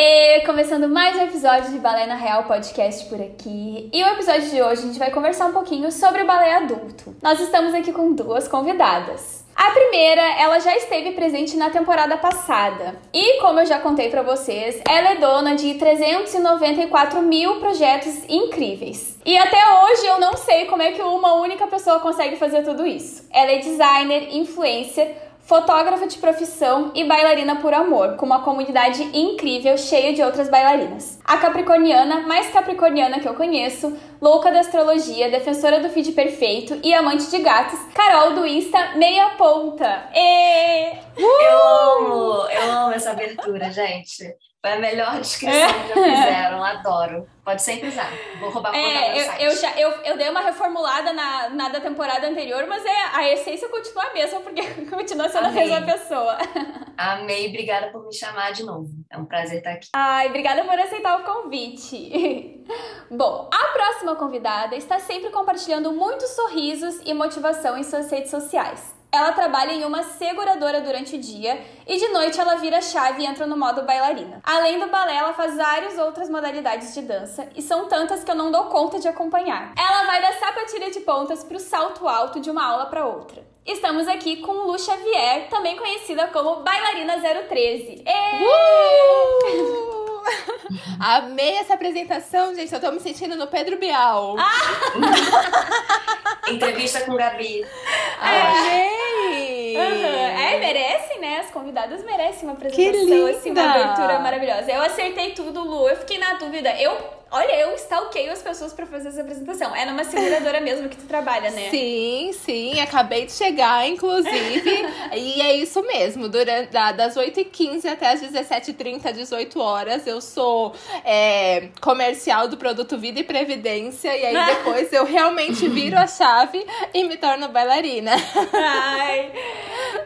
E começando mais um episódio de Balé na Real Podcast por aqui. E o episódio de hoje a gente vai conversar um pouquinho sobre o balé adulto. Nós estamos aqui com duas convidadas. A primeira, ela já esteve presente na temporada passada. E como eu já contei para vocês, ela é dona de 394 mil projetos incríveis. E até hoje eu não sei como é que uma única pessoa consegue fazer tudo isso. Ela é designer, influencer, fotógrafa de profissão e bailarina por amor, com uma comunidade incrível cheia de outras bailarinas. A capricorniana mais capricorniana que eu conheço, louca da astrologia, defensora do feed perfeito e amante de gatos, Carol do Insta Meia Ponta. E... Uh! Eu amo, eu amo essa abertura, gente. Foi a melhor descrição que já fizeram, adoro. Pode sempre usar. Vou roubar é, eu, eu, já, eu, eu dei uma reformulada na, na da temporada anterior, mas é, a essência continua a mesma, porque continua sendo Amei. a mesma pessoa. Amei, obrigada por me chamar de novo. É um prazer estar aqui. Ai, obrigada por aceitar o convite. Bom, a próxima convidada está sempre compartilhando muitos sorrisos e motivação em suas redes sociais. Ela trabalha em uma seguradora durante o dia e de noite ela vira chave e entra no modo bailarina. Além do balé, ela faz várias outras modalidades de dança e são tantas que eu não dou conta de acompanhar. Ela vai da sapatilha de pontas para o salto alto de uma aula para outra. Estamos aqui com Lu Xavier, também conhecida como Bailarina 013. Uh! Amei essa apresentação, gente. Eu tô me sentindo no Pedro Bial. Ah! Entrevista com Gabi. Amei! Uhum. É, merecem, né? As convidadas merecem uma apresentação, assim, uma abertura maravilhosa. Eu acertei tudo, Lu. Eu fiquei na dúvida. Eu Olha, eu stalkeio as pessoas para fazer essa apresentação. É numa seguradora mesmo que tu trabalha, né? Sim, sim. Acabei de chegar, inclusive. e é isso mesmo. Durante, das 8h15 até as 17h30, 18 horas, eu sou é, comercial do produto Vida e Previdência. E aí depois eu realmente viro a chave e me torno bailarina. Ai.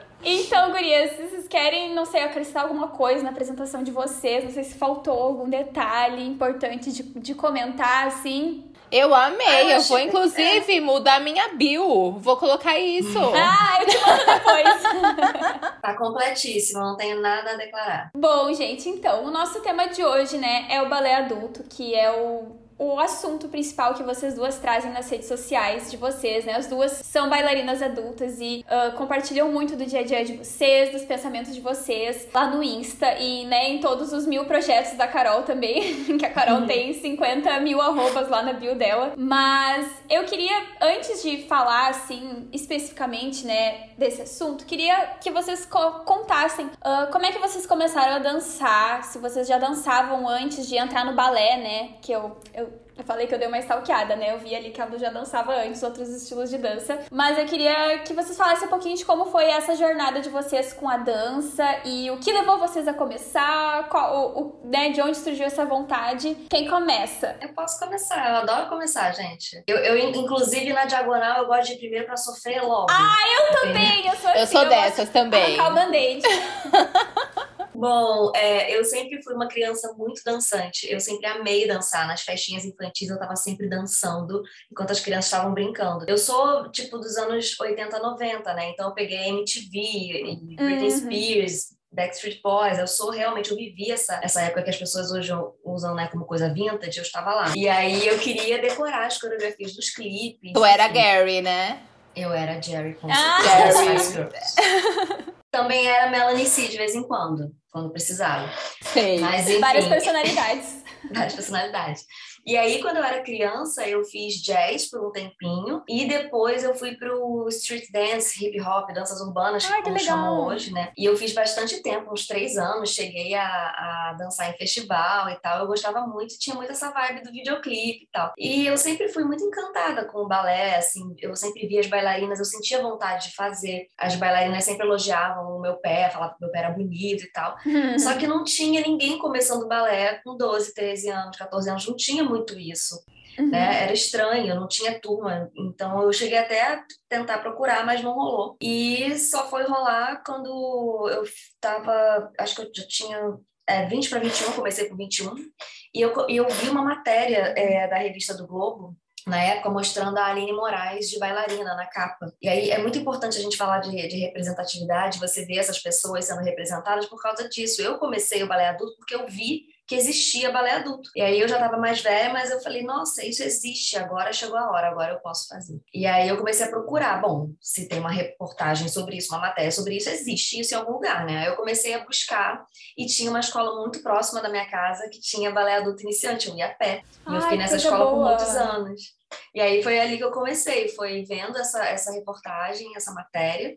Então, gurias, se vocês querem, não sei, acrescentar alguma coisa na apresentação de vocês, não sei se faltou algum detalhe importante de, de comentar, assim. Eu amei, eu, eu vou inclusive é. mudar minha bio. Vou colocar isso. ah, eu te mando depois. tá completíssimo, não tenho nada a declarar. Bom, gente, então, o nosso tema de hoje, né, é o balé adulto, que é o o assunto principal que vocês duas trazem nas redes sociais de vocês, né? As duas são bailarinas adultas e uh, compartilham muito do dia a dia de vocês, dos pensamentos de vocês lá no Insta e, né, em todos os mil projetos da Carol também, que a Carol uhum. tem 50 mil arrobas lá na bio dela. Mas eu queria, antes de falar, assim, especificamente, né, desse assunto, queria que vocês co contassem uh, como é que vocês começaram a dançar, se vocês já dançavam antes de entrar no balé, né? Que eu, eu eu falei que eu dei uma stalkeada, né? Eu vi ali que a Lu já dançava antes outros estilos de dança. Mas eu queria que vocês falassem um pouquinho de como foi essa jornada de vocês com a dança e o que levou vocês a começar, qual, o, o, né, de onde surgiu essa vontade. Quem começa? Eu posso começar, eu adoro começar, gente. Eu, eu inclusive, na diagonal, eu gosto de ir primeiro pra sofrer logo. Ah, eu também! Eu sou assim, Eu sou dessas também. Arrancar o band-aid. Bom, é, eu sempre fui uma criança muito dançante. Eu sempre amei dançar. Nas festinhas infantis eu estava sempre dançando enquanto as crianças estavam brincando. Eu sou, tipo, dos anos 80, 90, né? Então eu peguei MTV, e Britney uhum. Spears, Backstreet Boys, eu sou realmente, eu vivi essa, essa época que as pessoas hoje usam né, como coisa vintage, eu estava lá. E aí eu queria decorar as coreografias dos clipes. Tu era Gary, né? Eu era Jerry com ah. Jerry. Também era Melanie C de vez em quando, quando precisava. Sei. Mas, enfim, várias personalidades. várias personalidades. E aí, quando eu era criança, eu fiz jazz por um tempinho. E depois eu fui pro street dance, hip hop, danças urbanas, Ai, como chamam hoje, né? E eu fiz bastante tempo, uns três anos. Cheguei a, a dançar em festival e tal. Eu gostava muito, tinha muito essa vibe do videoclipe e tal. E eu sempre fui muito encantada com o balé, assim. Eu sempre via as bailarinas, eu sentia vontade de fazer. As bailarinas sempre elogiavam o meu pé, falavam que meu pé era bonito e tal. Só que não tinha ninguém começando balé com 12, 13 anos, 14 anos. Não tinha muito isso. uhum. né? Era estranho, não tinha turma. Então eu cheguei até a tentar procurar, mas não rolou. E só foi rolar quando eu tava, acho que eu já tinha é, 20 para 21, comecei com 21, e eu, eu vi uma matéria é, da revista do Globo na época, mostrando a Aline Moraes de bailarina na capa. E aí é muito importante a gente falar de, de representatividade, você ver essas pessoas sendo representadas por causa disso. Eu comecei o balé adulto porque eu vi que existia balé adulto. E aí eu já estava mais velha, mas eu falei, nossa, isso existe, agora chegou a hora, agora eu posso fazer. E aí eu comecei a procurar, bom, se tem uma reportagem sobre isso, uma matéria sobre isso, existe isso em algum lugar, né? Aí eu comecei a buscar e tinha uma escola muito próxima da minha casa que tinha balé adulto iniciante, eu ia a pé. E eu fiquei nessa escola boa. por muitos anos. E aí foi ali que eu comecei, foi vendo essa, essa reportagem, essa matéria,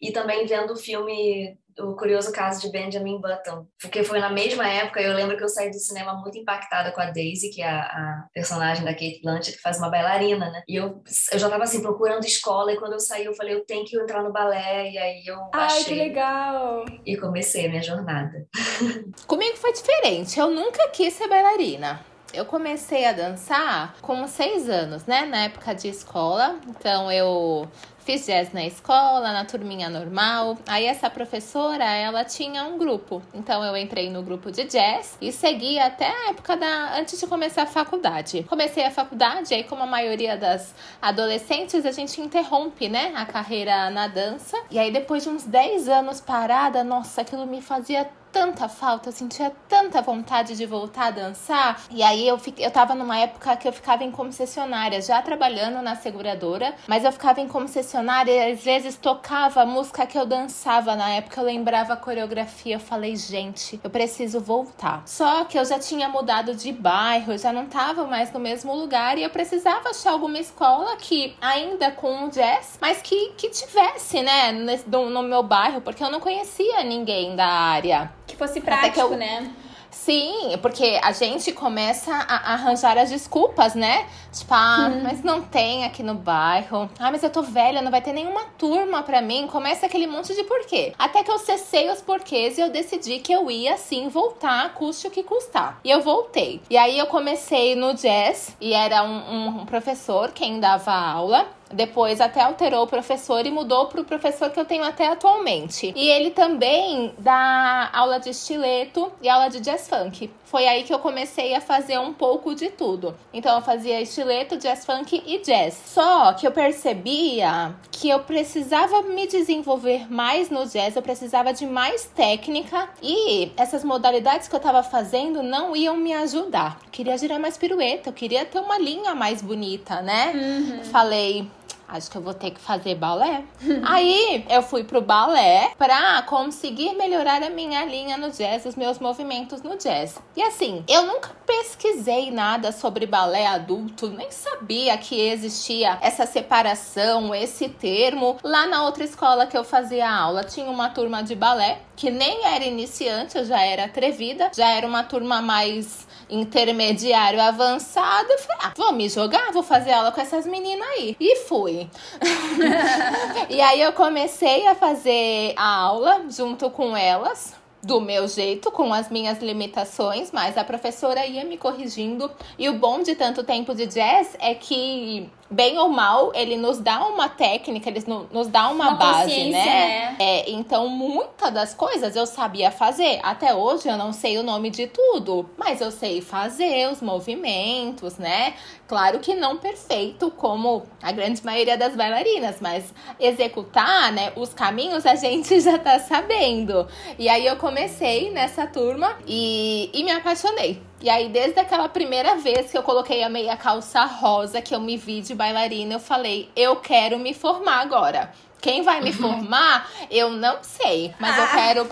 e também vendo o filme o curioso caso de Benjamin Button, porque foi na mesma época, eu lembro que eu saí do cinema muito impactada com a Daisy, que é a, a personagem da Kate Blanchett, que faz uma bailarina, né? E eu, eu já tava assim, procurando escola, e quando eu saí, eu falei, eu tenho que entrar no balé, e aí eu Ai, achei. que legal! E comecei a minha jornada. Comigo foi diferente, eu nunca quis ser bailarina. Eu comecei a dançar com seis anos, né? Na época de escola. Então eu Fiz jazz na escola, na turminha normal. Aí essa professora, ela tinha um grupo. Então eu entrei no grupo de jazz e segui até a época da antes de começar a faculdade. Comecei a faculdade, aí como a maioria das adolescentes, a gente interrompe, né, a carreira na dança. E aí depois de uns 10 anos parada, nossa, aquilo me fazia tanta falta, eu sentia tanta vontade de voltar a dançar. E aí eu, eu tava numa época que eu ficava em concessionária, já trabalhando na seguradora, mas eu ficava em concessionária e às vezes tocava a música que eu dançava na época, eu lembrava a coreografia, eu falei, gente, eu preciso voltar. Só que eu já tinha mudado de bairro, eu já não tava mais no mesmo lugar e eu precisava achar alguma escola que ainda com o jazz, mas que, que tivesse, né, no, no meu bairro, porque eu não conhecia ninguém da área. Que fosse prático, eu... né? Sim, porque a gente começa a arranjar as desculpas, né? Tipo, ah, hum. mas não tem aqui no bairro. Ah, mas eu tô velha, não vai ter nenhuma turma pra mim. Começa aquele monte de porquê. Até que eu cessei os porquês e eu decidi que eu ia sim voltar, custe o que custar. E eu voltei. E aí eu comecei no jazz e era um, um professor quem dava aula. Depois até alterou o professor e mudou para o professor que eu tenho até atualmente. E ele também dá aula de estileto e aula de jazz funk. Foi aí que eu comecei a fazer um pouco de tudo. Então eu fazia estileto, jazz funk e jazz. Só que eu percebia que eu precisava me desenvolver mais no jazz, eu precisava de mais técnica e essas modalidades que eu tava fazendo não iam me ajudar. Eu queria girar mais pirueta, eu queria ter uma linha mais bonita, né? Uhum. Falei, acho que eu vou ter que fazer balé. Aí eu fui pro balé pra conseguir melhorar a minha linha no jazz, os meus movimentos no jazz. E assim, eu nunca pesquisei nada sobre balé adulto, nem sabia que existia essa separação, esse termo. Lá na outra escola que eu fazia aula, tinha uma turma de balé que nem era iniciante, eu já era atrevida, já era uma turma mais intermediário avançado. Eu falei, ah, vou me jogar, vou fazer aula com essas meninas aí. E fui. e aí eu comecei a fazer a aula junto com elas do meu jeito, com as minhas limitações, mas a professora ia me corrigindo. E o bom de tanto tempo de jazz é que bem ou mal, ele nos dá uma técnica, ele nos dá uma, uma base, né? né? É, então, muitas das coisas eu sabia fazer. Até hoje eu não sei o nome de tudo, mas eu sei fazer os movimentos, né? Claro que não perfeito como a grande maioria das bailarinas, mas executar, né, os caminhos a gente já tá sabendo. E aí eu comecei nessa turma e, e me apaixonei e aí, desde aquela primeira vez que eu coloquei a meia calça rosa, que eu me vi de bailarina, eu falei: eu quero me formar agora. Quem vai me formar, eu não sei. Mas eu ah. quero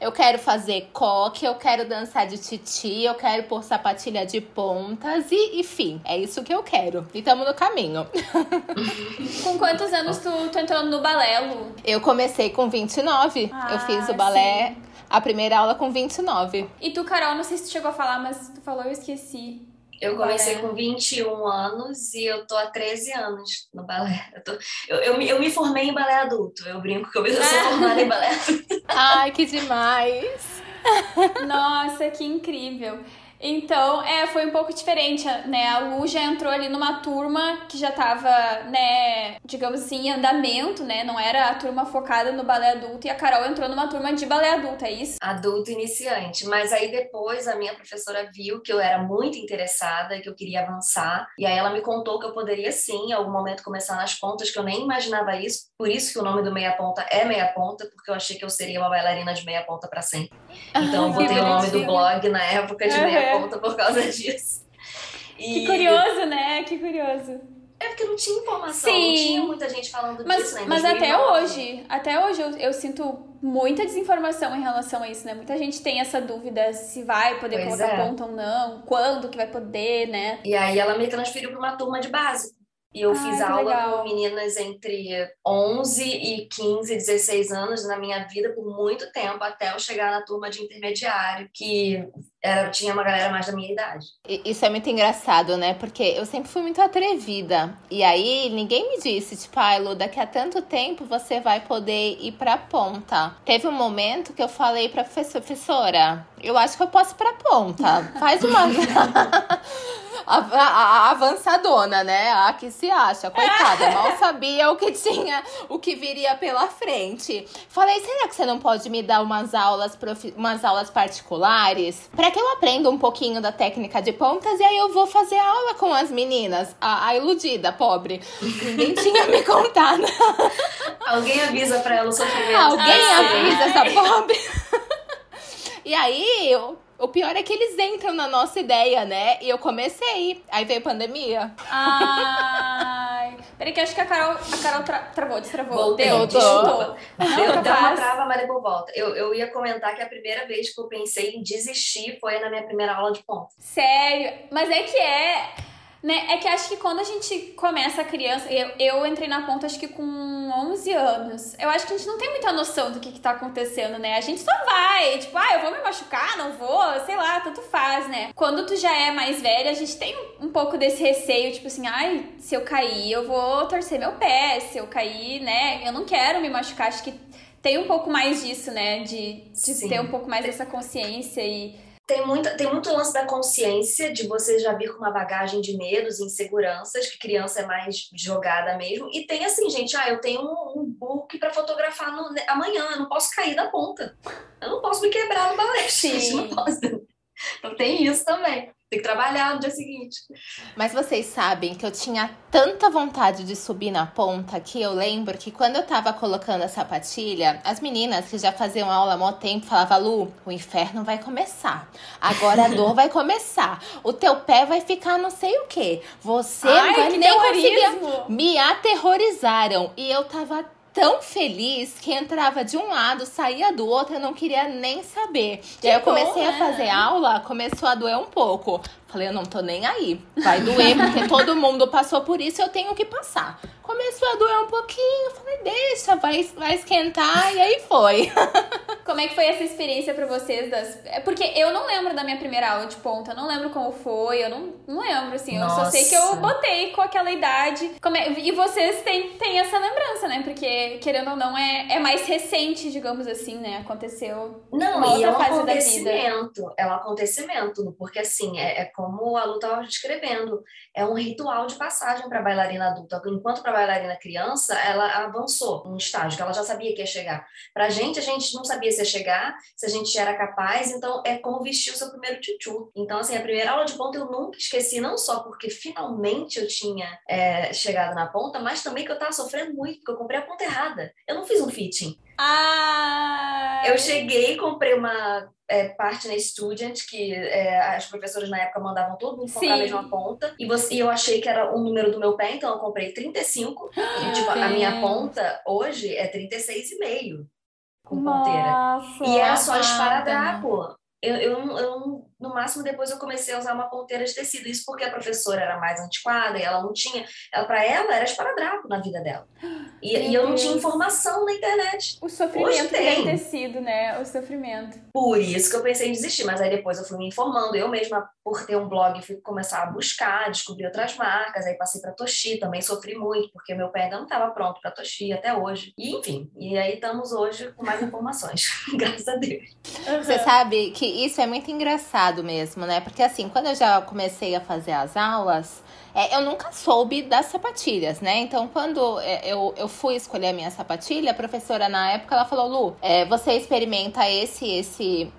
eu quero fazer coque, eu quero dançar de titi, eu quero pôr sapatilha de pontas e, enfim, é isso que eu quero. E estamos no caminho. com quantos anos tu, tu entrou no balé, Lu? Eu comecei com 29. Ah, eu fiz o balé. Sim a primeira aula com 29. E tu, Carol, não sei se tu chegou a falar, mas falou, eu esqueci. Eu comecei balé. com 21 anos e eu tô há 13 anos no balé. Eu, tô, eu, eu, eu, me formei em balé adulto. Eu brinco que eu sou formada em balé adulto. Ai, que demais! Nossa, que incrível! Então, é, foi um pouco diferente, né? A Lu já entrou ali numa turma que já tava, né, digamos assim, em andamento, né? Não era a turma focada no balé adulto e a Carol entrou numa turma de balé adulto, é isso? Adulto iniciante. Mas aí depois a minha professora viu que eu era muito interessada, que eu queria avançar, e aí ela me contou que eu poderia sim, em algum momento, começar nas pontas, que eu nem imaginava isso, por isso que o nome do meia ponta é meia ponta, porque eu achei que eu seria uma bailarina de meia ponta para sempre. Então eu botei o nome do blog na época de meia ponta por causa disso. E... Que curioso, né? Que curioso. É porque não tinha informação, Sim. não tinha muita gente falando mas, disso, né? Mas até hoje, até hoje eu, eu, sinto muita desinformação em relação a isso, né? Muita gente tem essa dúvida se vai poder pois colocar é. ponta ou não, quando que vai poder, né? E aí ela me transferiu para uma turma de base. E eu Ai, fiz aula legal. com meninas entre 11 e 15, 16 anos na minha vida por muito tempo, até eu chegar na turma de intermediário, que era, tinha uma galera mais da minha idade. Isso é muito engraçado, né? Porque eu sempre fui muito atrevida. E aí ninguém me disse, tipo, ai, Lu, daqui a tanto tempo você vai poder ir pra ponta. Teve um momento que eu falei pra professora, eu acho que eu posso ir pra ponta. Faz uma. a, a, a, avançadona, né? A que se acha, coitada, mal sabia o que tinha, o que viria pela frente. Falei, será que você não pode me dar umas aulas, profi umas aulas particulares? Para que eu aprenda um pouquinho da técnica de pontas e aí eu vou fazer aula com as meninas. A, a iludida, pobre. Ninguém tinha me contado. Alguém avisa pra ela o sofrimento. Alguém ah, avisa essa pobre. E aí, eu, o pior é que eles entram na nossa ideia, né? E eu comecei. Aí veio pandemia. Ai. Peraí, que acho que a Carol, a Carol tra travou, destravou. Voltei, deu, desculpa. Deu, deu uma trava, mas depois volta. Eu, eu ia comentar que a primeira vez que eu pensei em desistir foi na minha primeira aula de ponto. Sério? Mas é que é. Né? É que acho que quando a gente começa a criança, eu, eu entrei na ponta acho que com 11 anos. Eu acho que a gente não tem muita noção do que, que tá acontecendo, né? A gente só vai, tipo, ah, eu vou me machucar, não vou, sei lá, tanto faz, né? Quando tu já é mais velha, a gente tem um, pouco desse receio, tipo assim, ai, se eu cair, eu vou torcer meu pé, se eu cair, né? Eu não quero me machucar, acho que tem um pouco mais disso, né? De, de ter um pouco mais dessa consciência e tem, muita, tem muito lance da consciência, de você já vir com uma bagagem de medos e inseguranças, que criança é mais jogada mesmo. E tem assim, gente, ah, eu tenho um, um book para fotografar no, amanhã, eu não posso cair da ponta. Eu não posso me quebrar no balé, gente, não posso. Então tem isso também. Tem que trabalhar no dia seguinte. Mas vocês sabem que eu tinha tanta vontade de subir na ponta que eu lembro que quando eu tava colocando a sapatilha, as meninas que já faziam aula há muito tempo falavam: Lu, o inferno vai começar. Agora a dor vai começar. O teu pé vai ficar não sei o quê. Você Ai, vai nem conseguir. Me aterrorizaram. E eu tava tão feliz que entrava de um lado, saía do outro, eu não queria nem saber. Que e aí eu comecei bom, a fazer aula, começou a doer um pouco. Falei, eu não tô nem aí. Vai doer, porque todo mundo passou por isso, eu tenho que passar. Começou a doer um pouquinho, falei, deixa, vai, vai esquentar, e aí foi. Como é que foi essa experiência para vocês? Das... É porque eu não lembro da minha primeira aula de ponta, eu não lembro como foi, eu não, não lembro, assim. Eu Nossa. só sei que eu botei com aquela idade. Como é... E vocês têm, têm essa lembrança, né? Porque, querendo ou não, é, é mais recente, digamos assim, né? Aconteceu não, outra é um vida. É um acontecimento, porque assim, é, é como a Lu estava descrevendo, é um ritual de passagem para bailarina adulta. Enquanto para bailarina criança, ela avançou um estágio que ela já sabia que ia chegar. Para a gente, a gente não sabia se ia chegar, se a gente era capaz, então é como vestir o seu primeiro tchutchu. Então, assim, a primeira aula de ponta eu nunca esqueci, não só porque finalmente eu tinha é, chegado na ponta, mas também que eu estava sofrendo muito, porque eu comprei a ponta errada. Eu não fiz um fitting. Ah! Eu cheguei, comprei uma é, Partner Student, que é, as professoras na época mandavam todo mundo comprar Sim. a mesma ponta. E, você, e eu achei que era o número do meu pé, então eu comprei 35. e tipo, a minha ponta hoje é 36,5 com Nossa, ponteira. E era só esparadrapo. Eu, eu, eu, no máximo, depois eu comecei a usar uma ponteira de tecido. Isso porque a professora era mais antiquada e ela não tinha. Ela, para ela, era esparadrapo na vida dela. E, e eu não tinha informação na internet. O sofrimento ter sido, né? O sofrimento. Por isso que eu pensei em desistir, mas aí depois eu fui me informando. Eu mesma, por ter um blog, fui começar a buscar, descobrir outras marcas. Aí passei para Toshi, também sofri muito, porque meu pé ainda não estava pronto para Toshi até hoje. E enfim, e aí estamos hoje com mais informações, graças a Deus. Uhum. Você sabe que isso é muito engraçado mesmo, né? Porque assim, quando eu já comecei a fazer as aulas, é, eu nunca soube das sapatilhas, né? Então, quando é, eu, eu fui escolher a minha sapatilha, a professora na época ela falou: Lu, é, você experimenta esse, esse,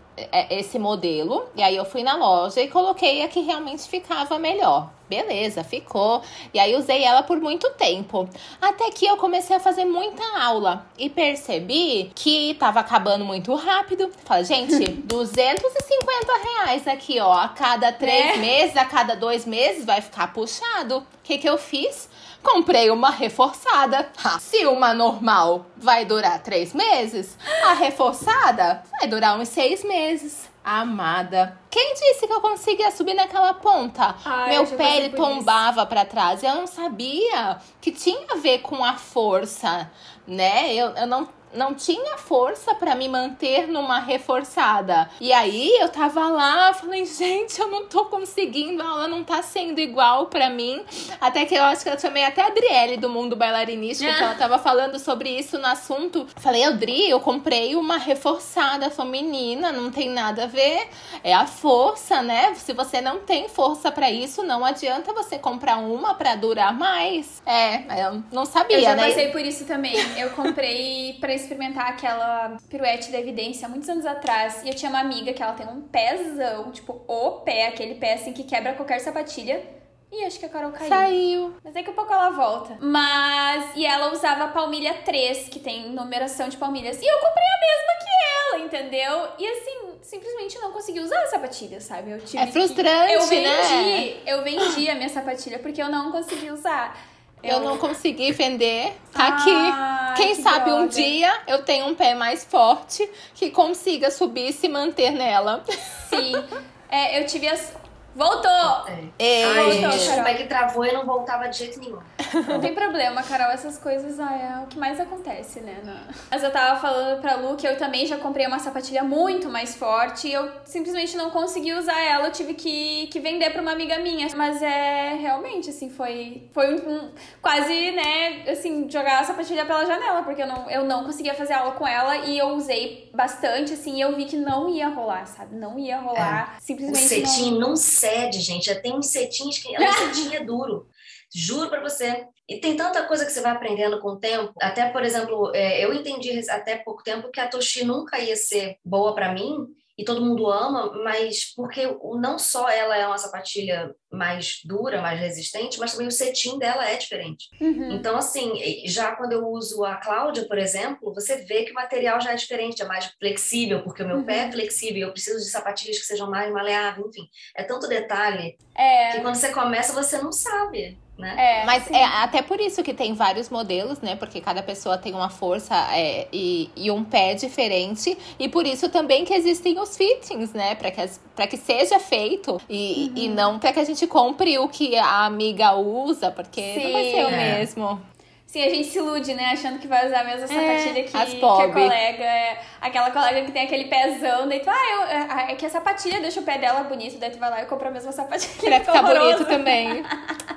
esse modelo. E aí eu fui na loja e coloquei a que realmente ficava melhor. Beleza, ficou. E aí usei ela por muito tempo. Até que eu comecei a fazer muita aula e percebi que tava acabando muito rápido. Falei, gente, 250 reais aqui, ó. A cada três é. meses, a cada dois meses vai ficar puxado. O que, que eu fiz? Comprei uma reforçada. Se uma normal vai durar três meses, a reforçada vai durar uns seis meses. Amada. Quem disse que eu conseguia subir naquela ponta? Ai, Meu pé ele tombava para trás. Eu não sabia que tinha a ver com a força, né? Eu, eu não não tinha força para me manter numa reforçada. E aí eu tava lá, falei, gente, eu não tô conseguindo, a aula não tá sendo igual para mim. Até que eu acho que eu chamei até a Adriele do mundo bailarinístico, que ela tava falando sobre isso no assunto. Falei, Adri, eu comprei uma reforçada feminina, não tem nada a ver. É a força, né? Se você não tem força para isso, não adianta você comprar uma para durar mais. É, eu não sabia? Eu já né? passei por isso também. Eu comprei para experimentar aquela piruete da evidência muitos anos atrás. E eu tinha uma amiga que ela tem um pezão, tipo, o pé, aquele pé assim que quebra qualquer sapatilha. E acho que a Carol caiu. Saiu. Mas daqui a pouco ela volta. Mas. E ela usava a palmilha 3, que tem numeração de palmilhas. E eu comprei a mesma que ela, entendeu? E assim, simplesmente não consegui usar a sapatilha, sabe? Eu tive é frustrante, que... eu vendi, né? Eu vendi a minha sapatilha porque eu não consegui usar. Eu não consegui vender. Tá aqui. Quem que sabe droga. um dia eu tenho um pé mais forte que consiga subir e se manter nela. Sim. É, eu tive as, Voltou! É. Ai, gente, como é que travou e não voltava de jeito nenhum. Não tem problema, Carol, essas coisas ai, é o que mais acontece, né? Mas eu tava falando pra Lu que eu também já comprei uma sapatilha muito mais forte e eu simplesmente não consegui usar ela, eu tive que, que vender pra uma amiga minha. Mas é realmente, assim, foi, foi um, um, quase, né, assim, jogar a sapatilha pela janela, porque eu não, eu não conseguia fazer aula com ela e eu usei bastante, assim, e eu vi que não ia rolar, sabe? Não ia rolar. É. Simplesmente. O cetim não, não cede, gente. Já tem uns cetins que. O cetim é duro. Juro para você. E tem tanta coisa que você vai aprendendo com o tempo. Até, por exemplo, é, eu entendi até pouco tempo que a Toshi nunca ia ser boa para mim e todo mundo ama, mas porque não só ela é uma sapatilha mais dura, mais resistente, mas também o cetim dela é diferente. Uhum. Então, assim, já quando eu uso a Cláudia, por exemplo, você vê que o material já é diferente, é mais flexível, porque o meu uhum. pé é flexível, eu preciso de sapatilhas que sejam mais maleáveis, enfim. É tanto detalhe é. que quando você começa, você não sabe né? É, Mas sim. é até por isso que tem vários modelos, né? Porque cada pessoa tem uma força é, e, e um pé diferente. E por isso também que existem os fittings, né? Para que, pra que seja feito. E, uhum. e não para que a gente compre o que a amiga usa, porque sim. não vai ser o é. mesmo. Sim, a gente se ilude, né? Achando que vai usar a mesma é, sapatilha é, que, que a colega. É, aquela colega que tem aquele pezão, daí tu, ah, eu, é, é que a sapatilha deixa o pé dela bonito, daí tu vai lá e compra a mesma sapatilha. Pra ficar bonito também.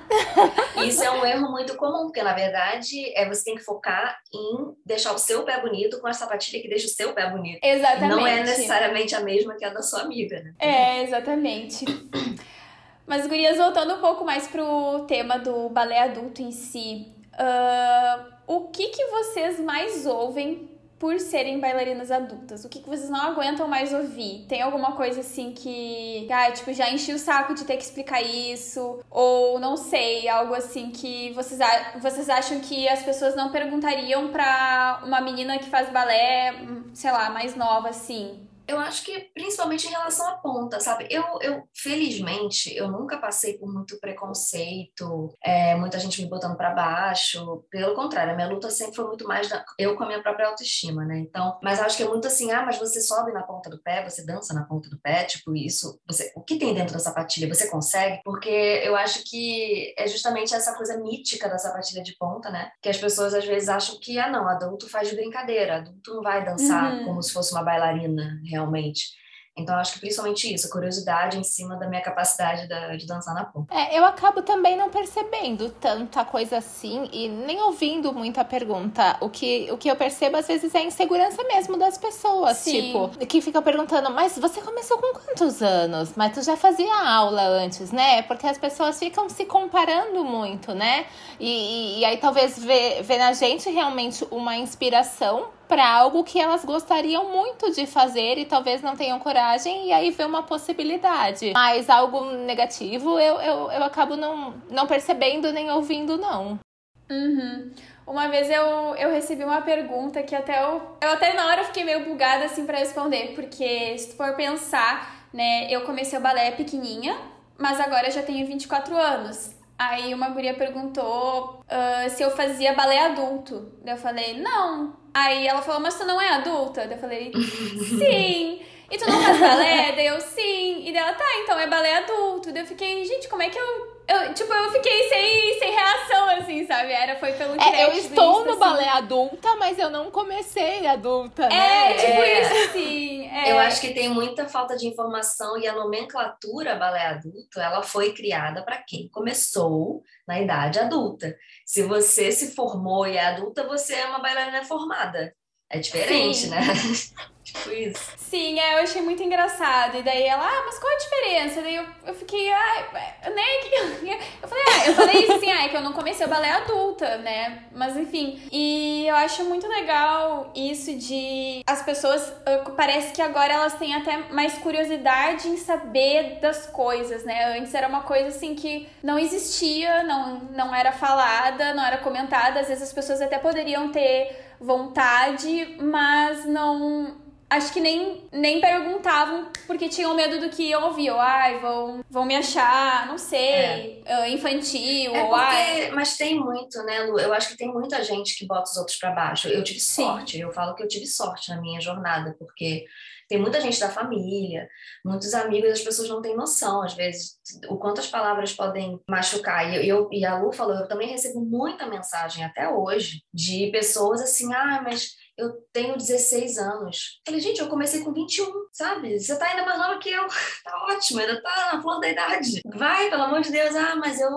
Isso é um erro muito comum, porque na verdade é, você tem que focar em deixar o seu pé bonito com a sapatilha que deixa o seu pé bonito. Exatamente. Não é necessariamente a mesma que a da sua amiga, né? É, exatamente. Mas, Gurias, voltando um pouco mais pro tema do balé adulto em si, Uh, o que, que vocês mais ouvem por serem bailarinas adultas? O que, que vocês não aguentam mais ouvir? Tem alguma coisa assim que, ah, tipo, já enchi o saco de ter que explicar isso? Ou não sei, algo assim que vocês, vocês acham que as pessoas não perguntariam pra uma menina que faz balé, sei lá, mais nova assim? Eu acho que principalmente em relação à ponta, sabe? Eu, eu felizmente, eu nunca passei por muito preconceito, é, muita gente me botando para baixo. Pelo contrário, a minha luta sempre foi muito mais da, eu com a minha própria autoestima, né? Então, mas acho que é muito assim, ah, mas você sobe na ponta do pé, você dança na ponta do pé, tipo isso. Você, o que tem dentro da sapatilha? Você consegue? Porque eu acho que é justamente essa coisa mítica da sapatilha de ponta, né? Que as pessoas às vezes acham que, ah, não, adulto faz de brincadeira, adulto não vai dançar uhum. como se fosse uma bailarina, realmente. Então, acho que principalmente isso, a curiosidade em cima da minha capacidade de dançar na ponta. É, eu acabo também não percebendo tanta coisa assim e nem ouvindo muita pergunta. O que, o que eu percebo às vezes é a insegurança mesmo das pessoas. Sim. Tipo, que fica perguntando, mas você começou com quantos anos? Mas tu já fazia aula antes, né? Porque as pessoas ficam se comparando muito, né? E, e, e aí talvez vê, vê na gente realmente uma inspiração para algo que elas gostariam muito de fazer e talvez não tenham coragem, e aí vê uma possibilidade. Mas algo negativo eu, eu, eu acabo não, não percebendo nem ouvindo, não. Uhum. Uma vez eu, eu recebi uma pergunta que até eu, eu até na hora fiquei meio bugada assim para responder, porque se tu for pensar, né, eu comecei o balé pequenininha, mas agora eu já tenho 24 anos. Aí uma guria perguntou uh, se eu fazia balé adulto. Eu falei, não. Aí ela falou, mas tu não é adulta? Eu falei, sim. E tu não faz balé? Daí eu, sim. E dela, tá, então é balé adulto. Daí eu fiquei, gente, como é que eu. Eu tipo, eu fiquei sem, sem reação, assim, sabe? Era, foi pelo é, Eu estou no assim. balé adulta, mas eu não comecei adulta, né? É, tipo é. isso, sim. É. Eu acho que tem muita falta de informação e a nomenclatura balé adulto, ela foi criada para quem começou na idade adulta. Se você se formou e é adulta, você é uma bailarina formada. É diferente, Sim. né? tipo isso. Sim, é, eu achei muito engraçado. E daí ela, ah, mas qual a diferença? Daí eu, eu fiquei, ah, né? Eu falei, ah, eu falei isso assim, ah, é que eu não comecei o balé adulta, né? Mas enfim. E eu acho muito legal isso de as pessoas, parece que agora elas têm até mais curiosidade em saber das coisas, né? Antes era uma coisa assim que não existia, não, não era falada, não era comentada. Às vezes as pessoas até poderiam ter vontade, mas não acho que nem, nem perguntavam porque tinham medo do que iam ouvir. Ou, ai, vão, vão me achar, não sei, é. infantil. É ou, porque, ai... Mas tem muito, né, Lu? Eu acho que tem muita gente que bota os outros para baixo. Eu tive Sim. sorte, eu falo que eu tive sorte na minha jornada, porque tem muita gente da família, muitos amigos, as pessoas não têm noção, às vezes, o quanto as palavras podem machucar. E, eu, e a Lu falou, eu também recebo muita mensagem até hoje de pessoas assim, ah, mas eu tenho 16 anos. Falei, gente, eu comecei com 21, sabe? Você tá ainda mais nova que eu. Tá ótimo, ainda tá na flor da idade. Vai, pelo amor de Deus. Ah, mas eu,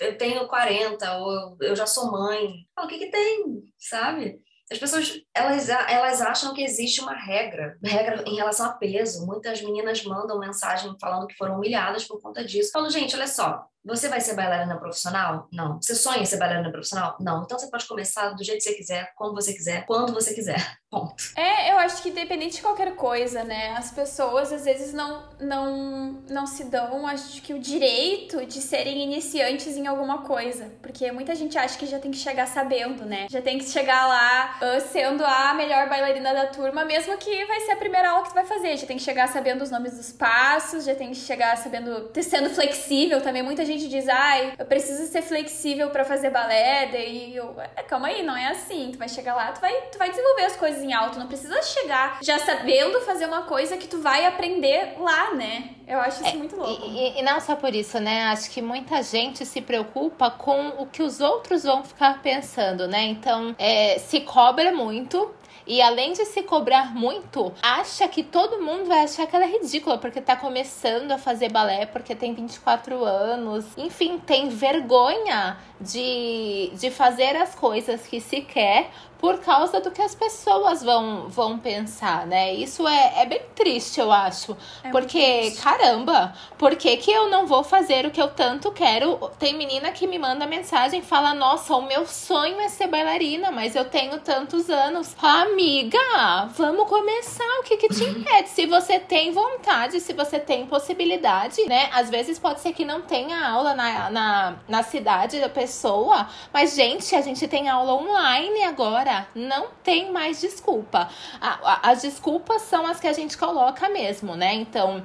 eu tenho 40, ou eu já sou mãe. Fala, o que que tem, sabe? As pessoas, elas, elas acham que existe uma regra, regra em relação a peso. Muitas meninas mandam mensagem falando que foram humilhadas por conta disso. Falo, gente, olha só, você vai ser bailarina profissional? Não. Você sonha ser bailarina profissional? Não. Então você pode começar do jeito que você quiser, como você quiser, quando você quiser. Ponto. É, eu acho que independente de qualquer coisa, né? As pessoas às vezes não, não, não se dão, acho que o direito de serem iniciantes em alguma coisa. Porque muita gente acha que já tem que chegar sabendo, né? Já tem que chegar lá uh, sendo a melhor bailarina da turma, mesmo que vai ser a primeira aula que tu vai fazer. Já tem que chegar sabendo os nomes dos passos, já tem que chegar sabendo, sendo flexível também. Muita gente gente diz, ai, eu preciso ser flexível para fazer balé, daí eu, é, calma aí, não é assim. Tu vai chegar lá, tu vai, tu vai desenvolver as coisas em alto, não precisa chegar já sabendo fazer uma coisa que tu vai aprender lá, né? Eu acho isso é, muito louco. E, e, não só por isso, né? Acho que muita gente se preocupa com o que os outros vão ficar pensando, né? Então, é, se cobra muito e além de se cobrar muito, acha que todo mundo vai achar que ela é ridícula porque tá começando a fazer balé, porque tem 24 anos. Enfim, tem vergonha de, de fazer as coisas que se quer por causa do que as pessoas vão, vão pensar, né? Isso é, é bem triste, eu acho. É porque, caramba, por que, que eu não vou fazer o que eu tanto quero? Tem menina que me manda mensagem e fala: Nossa, o meu sonho é ser bailarina, mas eu tenho tantos anos. Amiga, vamos começar. O que, que te impede? se você tem vontade, se você tem possibilidade, né? Às vezes pode ser que não tenha aula na, na, na cidade da pessoa, mas, gente, a gente tem aula online agora não tem mais desculpa. as desculpas são as que a gente coloca mesmo, né? Então,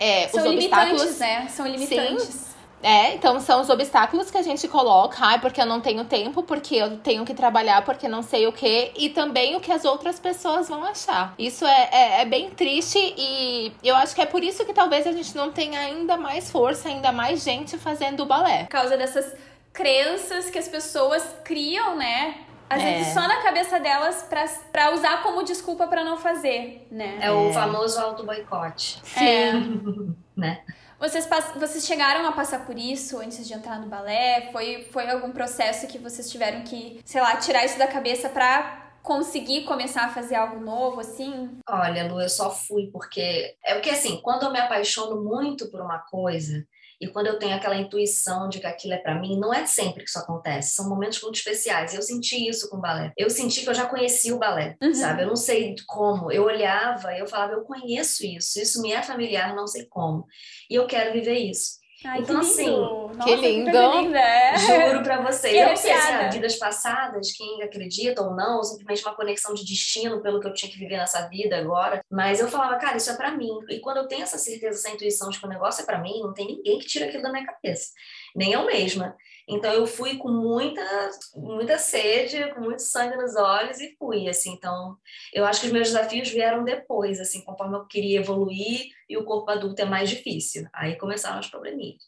é, são os obstáculos, né? São limitantes. Sim. É, então são os obstáculos que a gente coloca, ai, porque eu não tenho tempo, porque eu tenho que trabalhar, porque não sei o que, e também o que as outras pessoas vão achar. Isso é, é, é, bem triste e eu acho que é por isso que talvez a gente não tenha ainda mais força, ainda mais gente fazendo balé. Por causa dessas crenças que as pessoas criam, né? Às é. vezes só na cabeça delas pra, pra usar como desculpa para não fazer, né? É o famoso auto-boicote. Sim. É. né? Vocês, vocês chegaram a passar por isso antes de entrar no balé? Foi, foi algum processo que vocês tiveram que, sei lá, tirar isso da cabeça pra conseguir começar a fazer algo novo, assim? Olha, Lu, eu só fui porque. É porque, assim, quando eu me apaixono muito por uma coisa, e quando eu tenho aquela intuição de que aquilo é para mim, não é sempre que isso acontece, são momentos muito especiais. Eu senti isso com o balé. Eu senti que eu já conhecia o balé, uhum. sabe? Eu não sei como. Eu olhava, eu falava, eu conheço isso, isso me é familiar, não sei como. E eu quero viver isso. Ai, então, que assim, Nossa, que lindo. Que é. Juro pra vocês. eu não sei se é vidas passadas, quem acredita ou não, ou simplesmente uma conexão de destino pelo que eu tinha que viver nessa vida agora. Mas eu falava, cara, isso é para mim. E quando eu tenho essa certeza, essa intuição de que o negócio é para mim, não tem ninguém que tira aquilo da minha cabeça. Nem eu mesma. Então eu fui com muita, muita sede, com muito sangue nos olhos e fui, assim. Então, eu acho que os meus desafios vieram depois, assim, conforme eu queria evoluir e o corpo adulto é mais difícil. Aí começaram os probleminhas.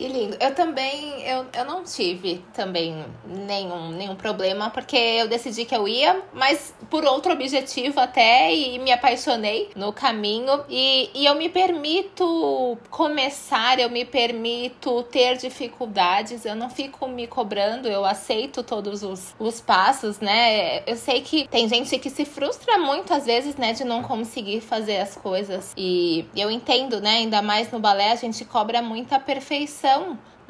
Que lindo. Eu também, eu, eu não tive também nenhum, nenhum problema, porque eu decidi que eu ia, mas por outro objetivo até, e me apaixonei no caminho. E, e eu me permito começar, eu me permito ter dificuldades, eu não fico me cobrando, eu aceito todos os, os passos, né? Eu sei que tem gente que se frustra muito às vezes, né, de não conseguir fazer as coisas. E eu entendo, né? Ainda mais no balé, a gente cobra muita perfeição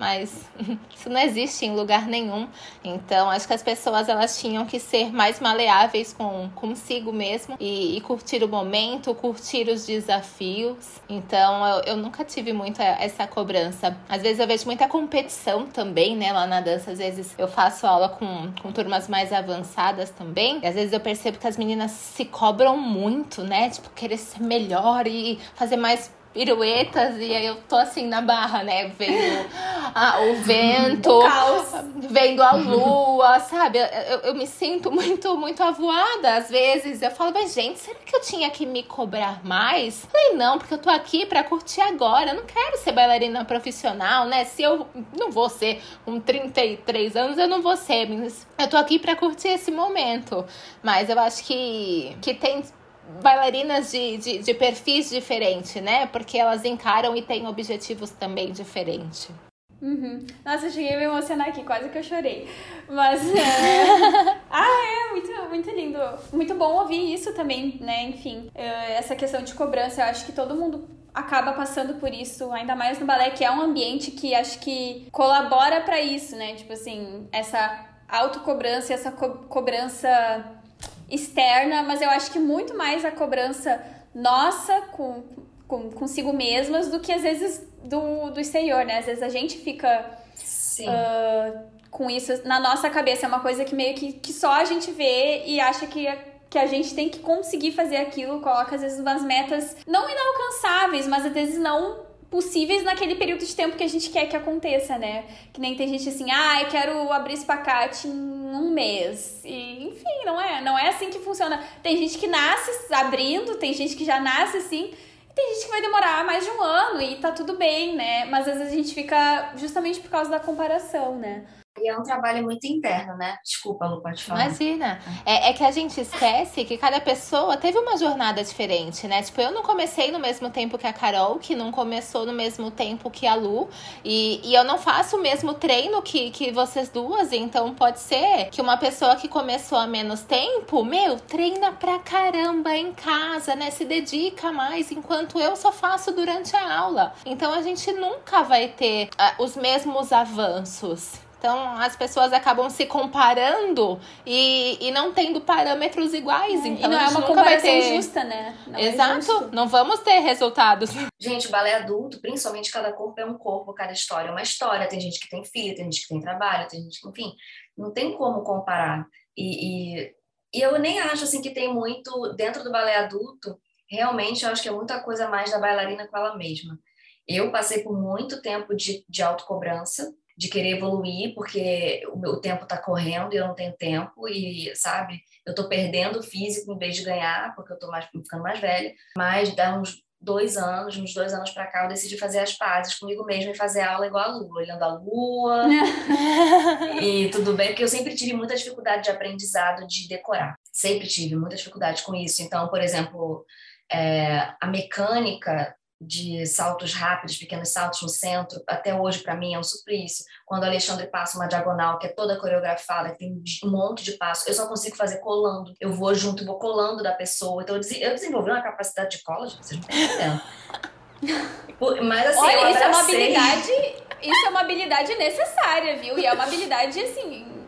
mas isso não existe em lugar nenhum. Então, acho que as pessoas elas tinham que ser mais maleáveis com consigo mesmo e, e curtir o momento, curtir os desafios. Então, eu, eu, nunca tive muito essa cobrança. Às vezes eu vejo muita competição também, né, lá na dança. Às vezes eu faço aula com, com turmas mais avançadas também. E às vezes eu percebo que as meninas se cobram muito, né? Tipo, querer ser melhor e fazer mais piruetas e aí eu tô assim na barra, né? Vendo a, o vento, o vendo a lua, sabe? Eu, eu, me sinto muito, muito avoada às vezes. Eu falo, mas gente, será que eu tinha que me cobrar mais? Falei, não, porque eu tô aqui pra curtir agora. Eu não quero ser bailarina profissional, né? Se eu não vou ser com 33 anos, eu não vou ser. Mas eu tô aqui pra curtir esse momento. Mas eu acho que, que tem bailarinas de, de, de perfis diferentes, né? Porque elas encaram e têm objetivos também diferentes. Uhum. Nossa, eu cheguei a me emocionar aqui, quase que eu chorei. Mas. É... ah, é, muito, muito lindo. Muito bom ouvir isso também, né? Enfim, é, essa questão de cobrança, eu acho que todo mundo acaba passando por isso, ainda mais no balé, que é um ambiente que acho que colabora para isso, né? Tipo assim, essa autocobrança, essa co cobrança externa, mas eu acho que muito mais a cobrança nossa com, com consigo mesmas do que às vezes do, do exterior, né? Às vezes a gente fica uh, com isso na nossa cabeça. É uma coisa que meio que, que só a gente vê e acha que, que a gente tem que conseguir fazer aquilo. Coloca às vezes umas metas não inalcançáveis, mas às vezes não possíveis naquele período de tempo que a gente quer que aconteça, né? Que nem tem gente assim, ah, eu quero abrir espacate em um mês. E, enfim, não é, não é assim que funciona. Tem gente que nasce abrindo, tem gente que já nasce assim, e tem gente que vai demorar mais de um ano e tá tudo bem, né? Mas às vezes a gente fica justamente por causa da comparação, né? E é um trabalho muito interno, né? Desculpa, Lu, pode falar. Imagina. É, é, que a gente esquece que cada pessoa teve uma jornada diferente, né? Tipo, eu não comecei no mesmo tempo que a Carol, que não começou no mesmo tempo que a Lu. E, e eu não faço o mesmo treino que, que vocês duas. Então, pode ser que uma pessoa que começou há menos tempo, meu, treina pra caramba em casa, né? Se dedica mais, enquanto eu só faço durante a aula. Então, a gente nunca vai ter uh, os mesmos avanços. Então as pessoas acabam se comparando e, e não tendo parâmetros iguais. É, então não a gente é uma nunca vai ter justa, né? Não é Exato. É não vamos ter resultados. Gente, balé adulto, principalmente cada corpo é um corpo, cada história é uma história. Tem gente que tem filho, tem gente que tem trabalho, tem gente que, enfim, não tem como comparar. E, e E eu nem acho assim que tem muito dentro do balé adulto. Realmente, eu acho que é muita coisa mais da bailarina com ela mesma. Eu passei por muito tempo de, de autocobrança, de querer evoluir, porque o meu tempo está correndo e eu não tenho tempo, e, sabe, eu estou perdendo físico em vez de ganhar, porque eu estou mais, ficando mais velha. Mas dá uns dois anos, uns dois anos para cá, eu decidi fazer as pazes comigo mesma e fazer aula igual a Lua, olhando a Lua. e tudo bem, porque eu sempre tive muita dificuldade de aprendizado de decorar. Sempre tive muita dificuldade com isso. Então, por exemplo, é, a mecânica de saltos rápidos, pequenos saltos no centro, até hoje para mim é um suplício. Quando o Alexandre passa uma diagonal que é toda coreografada, que tem um monte de passos, eu só consigo fazer colando. Eu vou junto, vou colando da pessoa. Então eu desenvolvi uma capacidade de cola, vocês não estão entendendo. Mas assim, Olha, isso é uma habilidade, isso é uma habilidade necessária, viu? E é uma habilidade assim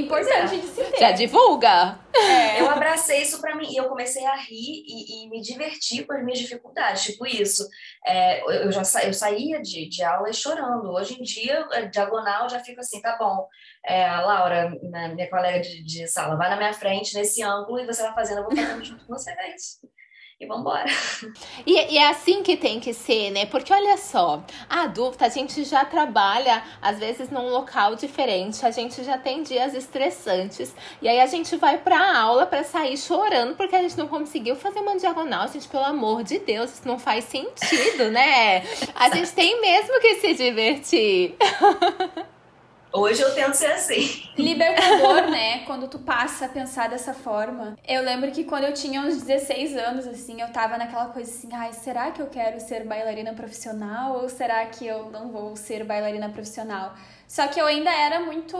importante é. de se ter. Já divulga. É. Eu abracei isso para mim e eu comecei a rir e, e, me divertir com as minhas dificuldades, tipo isso. É, eu já sa, eu saía de, de aula chorando. Hoje em dia, é, diagonal, já fico assim, tá bom. É, a Laura, minha colega de, de, sala, vai na minha frente nesse ângulo e você vai fazendo, eu vou fazendo junto com você, é isso e vambora. E, e é assim que tem que ser, né? Porque olha só, a adulta, a gente já trabalha, às vezes, num local diferente, a gente já tem dias estressantes, e aí a gente vai pra aula para sair chorando porque a gente não conseguiu fazer uma diagonal. Gente, pelo amor de Deus, isso não faz sentido, né? A gente tem mesmo que se divertir. Hoje eu tento ser assim. Libertador, né? Quando tu passa a pensar dessa forma. Eu lembro que quando eu tinha uns 16 anos, assim, eu tava naquela coisa assim, ai, será que eu quero ser bailarina profissional ou será que eu não vou ser bailarina profissional? Só que eu ainda era muito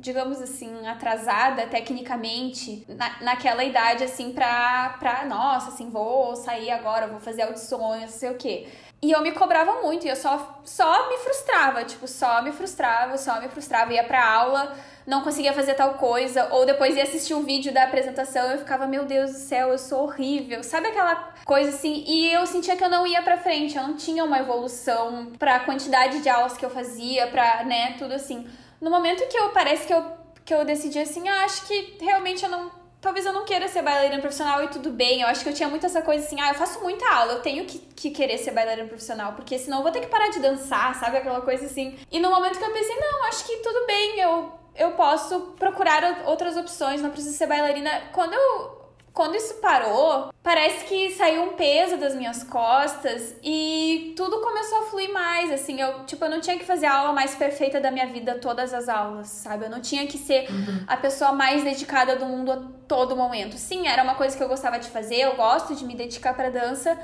digamos assim, atrasada tecnicamente na, naquela idade, assim, pra, pra, nossa, assim, vou sair agora, vou fazer audições, não sei o quê. E eu me cobrava muito, e eu só, só me frustrava, tipo, só me frustrava, só me frustrava. Ia pra aula, não conseguia fazer tal coisa, ou depois ia assistir um vídeo da apresentação eu ficava, meu Deus do céu, eu sou horrível. Sabe aquela coisa assim? E eu sentia que eu não ia pra frente, eu não tinha uma evolução pra quantidade de aulas que eu fazia, pra, né, tudo assim. No momento que eu parece que eu, que eu decidi assim, ah, acho que realmente eu não talvez eu não queira ser bailarina profissional e tudo bem. Eu acho que eu tinha muito essa coisa assim, ah, eu faço muita aula, eu tenho que, que querer ser bailarina profissional, porque senão eu vou ter que parar de dançar, sabe? Aquela coisa assim. E no momento que eu pensei, não, acho que tudo bem, eu, eu posso procurar outras opções, não preciso ser bailarina. Quando eu quando isso parou, parece que saiu um peso das minhas costas e tudo começou a fluir mais, assim, eu, tipo, eu não tinha que fazer a aula mais perfeita da minha vida todas as aulas, sabe? Eu não tinha que ser uhum. a pessoa mais dedicada do mundo a todo momento. Sim, era uma coisa que eu gostava de fazer, eu gosto de me dedicar para dança,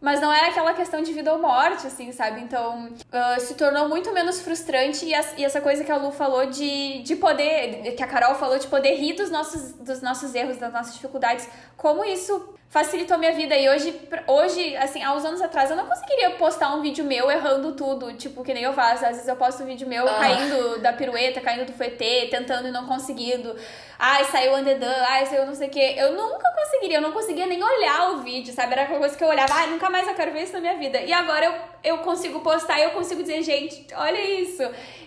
mas não era aquela questão de vida ou morte, assim, sabe? Então, uh, se tornou muito menos frustrante e, e, essa coisa que a Lu falou de, de poder, que a Carol falou de poder rir dos nossos, dos nossos erros, das nossas dificuldades, como isso facilitou minha vida. E hoje, hoje, assim, há uns anos atrás, eu não conseguiria postar um vídeo meu errando tudo, tipo, que nem eu faço. Às vezes eu posto um vídeo meu ah. caindo da pirueta, caindo do fuetê, tentando e não conseguindo. Ai, saiu underdone, ai, saiu não sei o quê. Eu nunca conseguiria, eu não conseguia nem olhar o vídeo, sabe? Era aquela coisa que eu olhava, ai, nunca mais eu quero ver isso na minha vida. E agora eu, eu consigo postar e eu consigo dizer, gente, olha isso.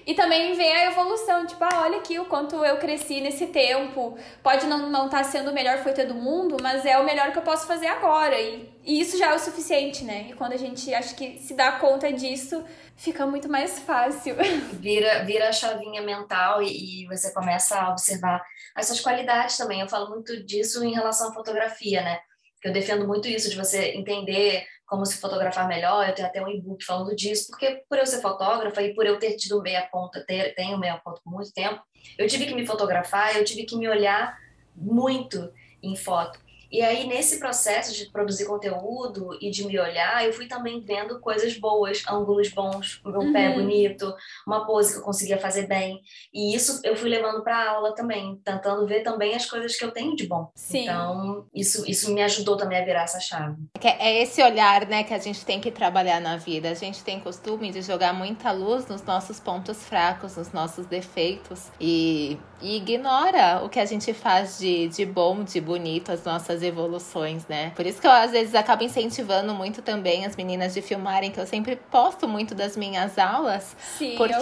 E também vem a evolução, tipo, ah, olha aqui o quanto eu cresci nesse tempo. Pode não estar não tá sendo o melhor fouetê do mundo, mas é o melhor que eu posso fazer agora. E, e isso já é o suficiente, né? E quando a gente acha que se dá conta disso, fica muito mais fácil. Vira, vira a chavinha mental e, e, você começa a observar as suas qualidades também. Eu falo muito disso em relação à fotografia, né? Eu defendo muito isso, de você entender como se fotografar melhor. Eu tenho até um e-book falando disso, porque por eu ser fotógrafa e por eu ter tido meia ponta, ter, tenho meia ponta por muito tempo, eu tive que me fotografar, eu tive que me olhar muito em foto. E aí, nesse processo de produzir conteúdo e de me olhar, eu fui também vendo coisas boas, ângulos bons, um uhum. pé bonito, uma pose que eu conseguia fazer bem. E isso eu fui levando para aula também, tentando ver também as coisas que eu tenho de bom. Sim. Então, isso, isso me ajudou também a virar essa chave. É esse olhar, né, que a gente tem que trabalhar na vida. A gente tem costume de jogar muita luz nos nossos pontos fracos, nos nossos defeitos. E, e ignora o que a gente faz de, de bom, de bonito, as nossas evoluções, né? Por isso que eu às vezes acabo incentivando muito também as meninas de filmarem, que eu sempre posto muito das minhas aulas. Sim, porque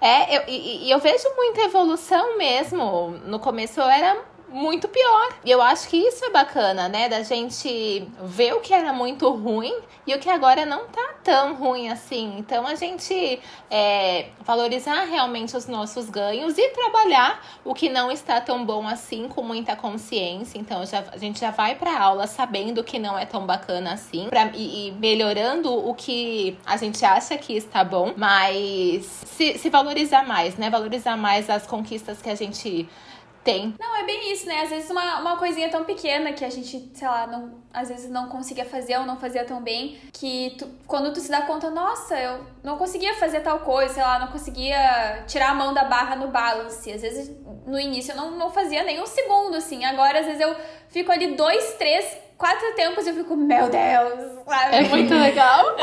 É, eu, e, e eu vejo muita evolução mesmo. No começo eu era muito pior. E eu acho que isso é bacana, né? Da gente ver o que era muito ruim e o que agora não tá tão ruim assim. Então a gente é, valorizar realmente os nossos ganhos e trabalhar o que não está tão bom assim com muita consciência. Então já, a gente já vai pra aula sabendo que não é tão bacana assim pra, e, e melhorando o que a gente acha que está bom, mas se, se valorizar mais, né? Valorizar mais as conquistas que a gente tem. Não, é bem isso, né? Às vezes uma, uma coisinha tão pequena que a gente, sei lá, não, às vezes não conseguia fazer ou não fazia tão bem, que tu, quando tu se dá conta, nossa, eu não conseguia fazer tal coisa, sei lá, não conseguia tirar a mão da barra no balance. Às vezes no início eu não, não fazia nem um segundo, assim. Agora, às vezes eu fico ali dois, três, quatro tempos e eu fico, meu Deus, sabe? É muito legal.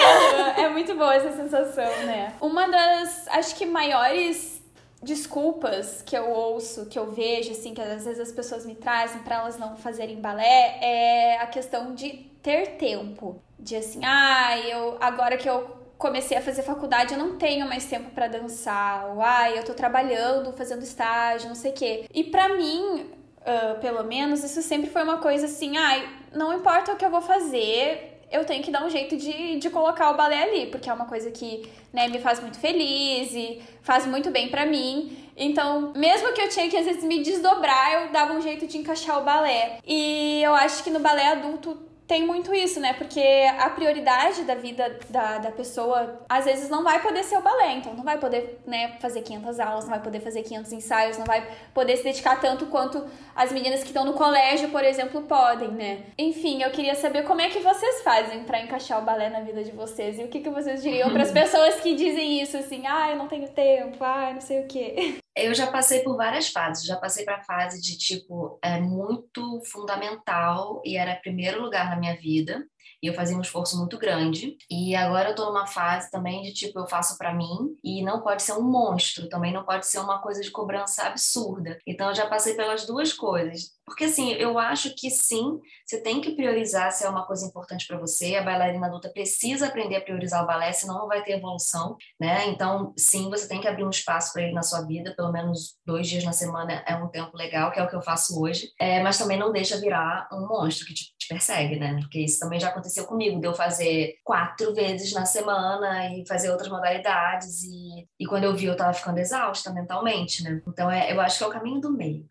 é, é muito boa essa sensação, né? Uma das, acho que maiores desculpas que eu ouço, que eu vejo, assim, que às vezes as pessoas me trazem para elas não fazerem balé, é a questão de ter tempo. De assim, ah, eu agora que eu comecei a fazer faculdade, eu não tenho mais tempo para dançar. Ou, ah, eu tô trabalhando, fazendo estágio, não sei o quê. E para mim, uh, pelo menos, isso sempre foi uma coisa assim, ai, ah, não importa o que eu vou fazer, eu tenho que dar um jeito de, de colocar o balé ali, porque é uma coisa que né, me faz muito feliz e faz muito bem para mim. Então, mesmo que eu tinha que às vezes me desdobrar, eu dava um jeito de encaixar o balé. E eu acho que no balé adulto tem muito isso, né? Porque a prioridade da vida da, da pessoa, às vezes, não vai poder ser o balé. Então, não vai poder né, fazer 500 aulas, não vai poder fazer 500 ensaios, não vai poder se dedicar tanto quanto as meninas que estão no colégio, por exemplo, podem, né? Enfim, eu queria saber como é que vocês fazem para encaixar o balé na vida de vocês e o que, que vocês diriam para as pessoas que dizem isso, assim, ah, eu não tenho tempo, ah, não sei o quê. Eu já passei por várias fases. Já passei para a fase de tipo é muito fundamental e era primeiro lugar na minha vida. E eu fazia um esforço muito grande. E agora eu tô numa fase também de tipo, eu faço para mim e não pode ser um monstro, também não pode ser uma coisa de cobrança absurda. Então eu já passei pelas duas coisas. Porque assim, eu acho que sim, você tem que priorizar se é uma coisa importante para você. A bailarina adulta precisa aprender a priorizar o balé, senão não vai ter evolução, né? Então, sim, você tem que abrir um espaço para ele na sua vida, pelo menos dois dias na semana é um tempo legal, que é o que eu faço hoje. É, mas também não deixa virar um monstro que te, te persegue, né? Porque isso também já aconteceu comigo, de eu fazer quatro vezes na semana e fazer outras modalidades. E, e quando eu vi, eu tava ficando exausta mentalmente, né? Então, é, eu acho que é o caminho do meio.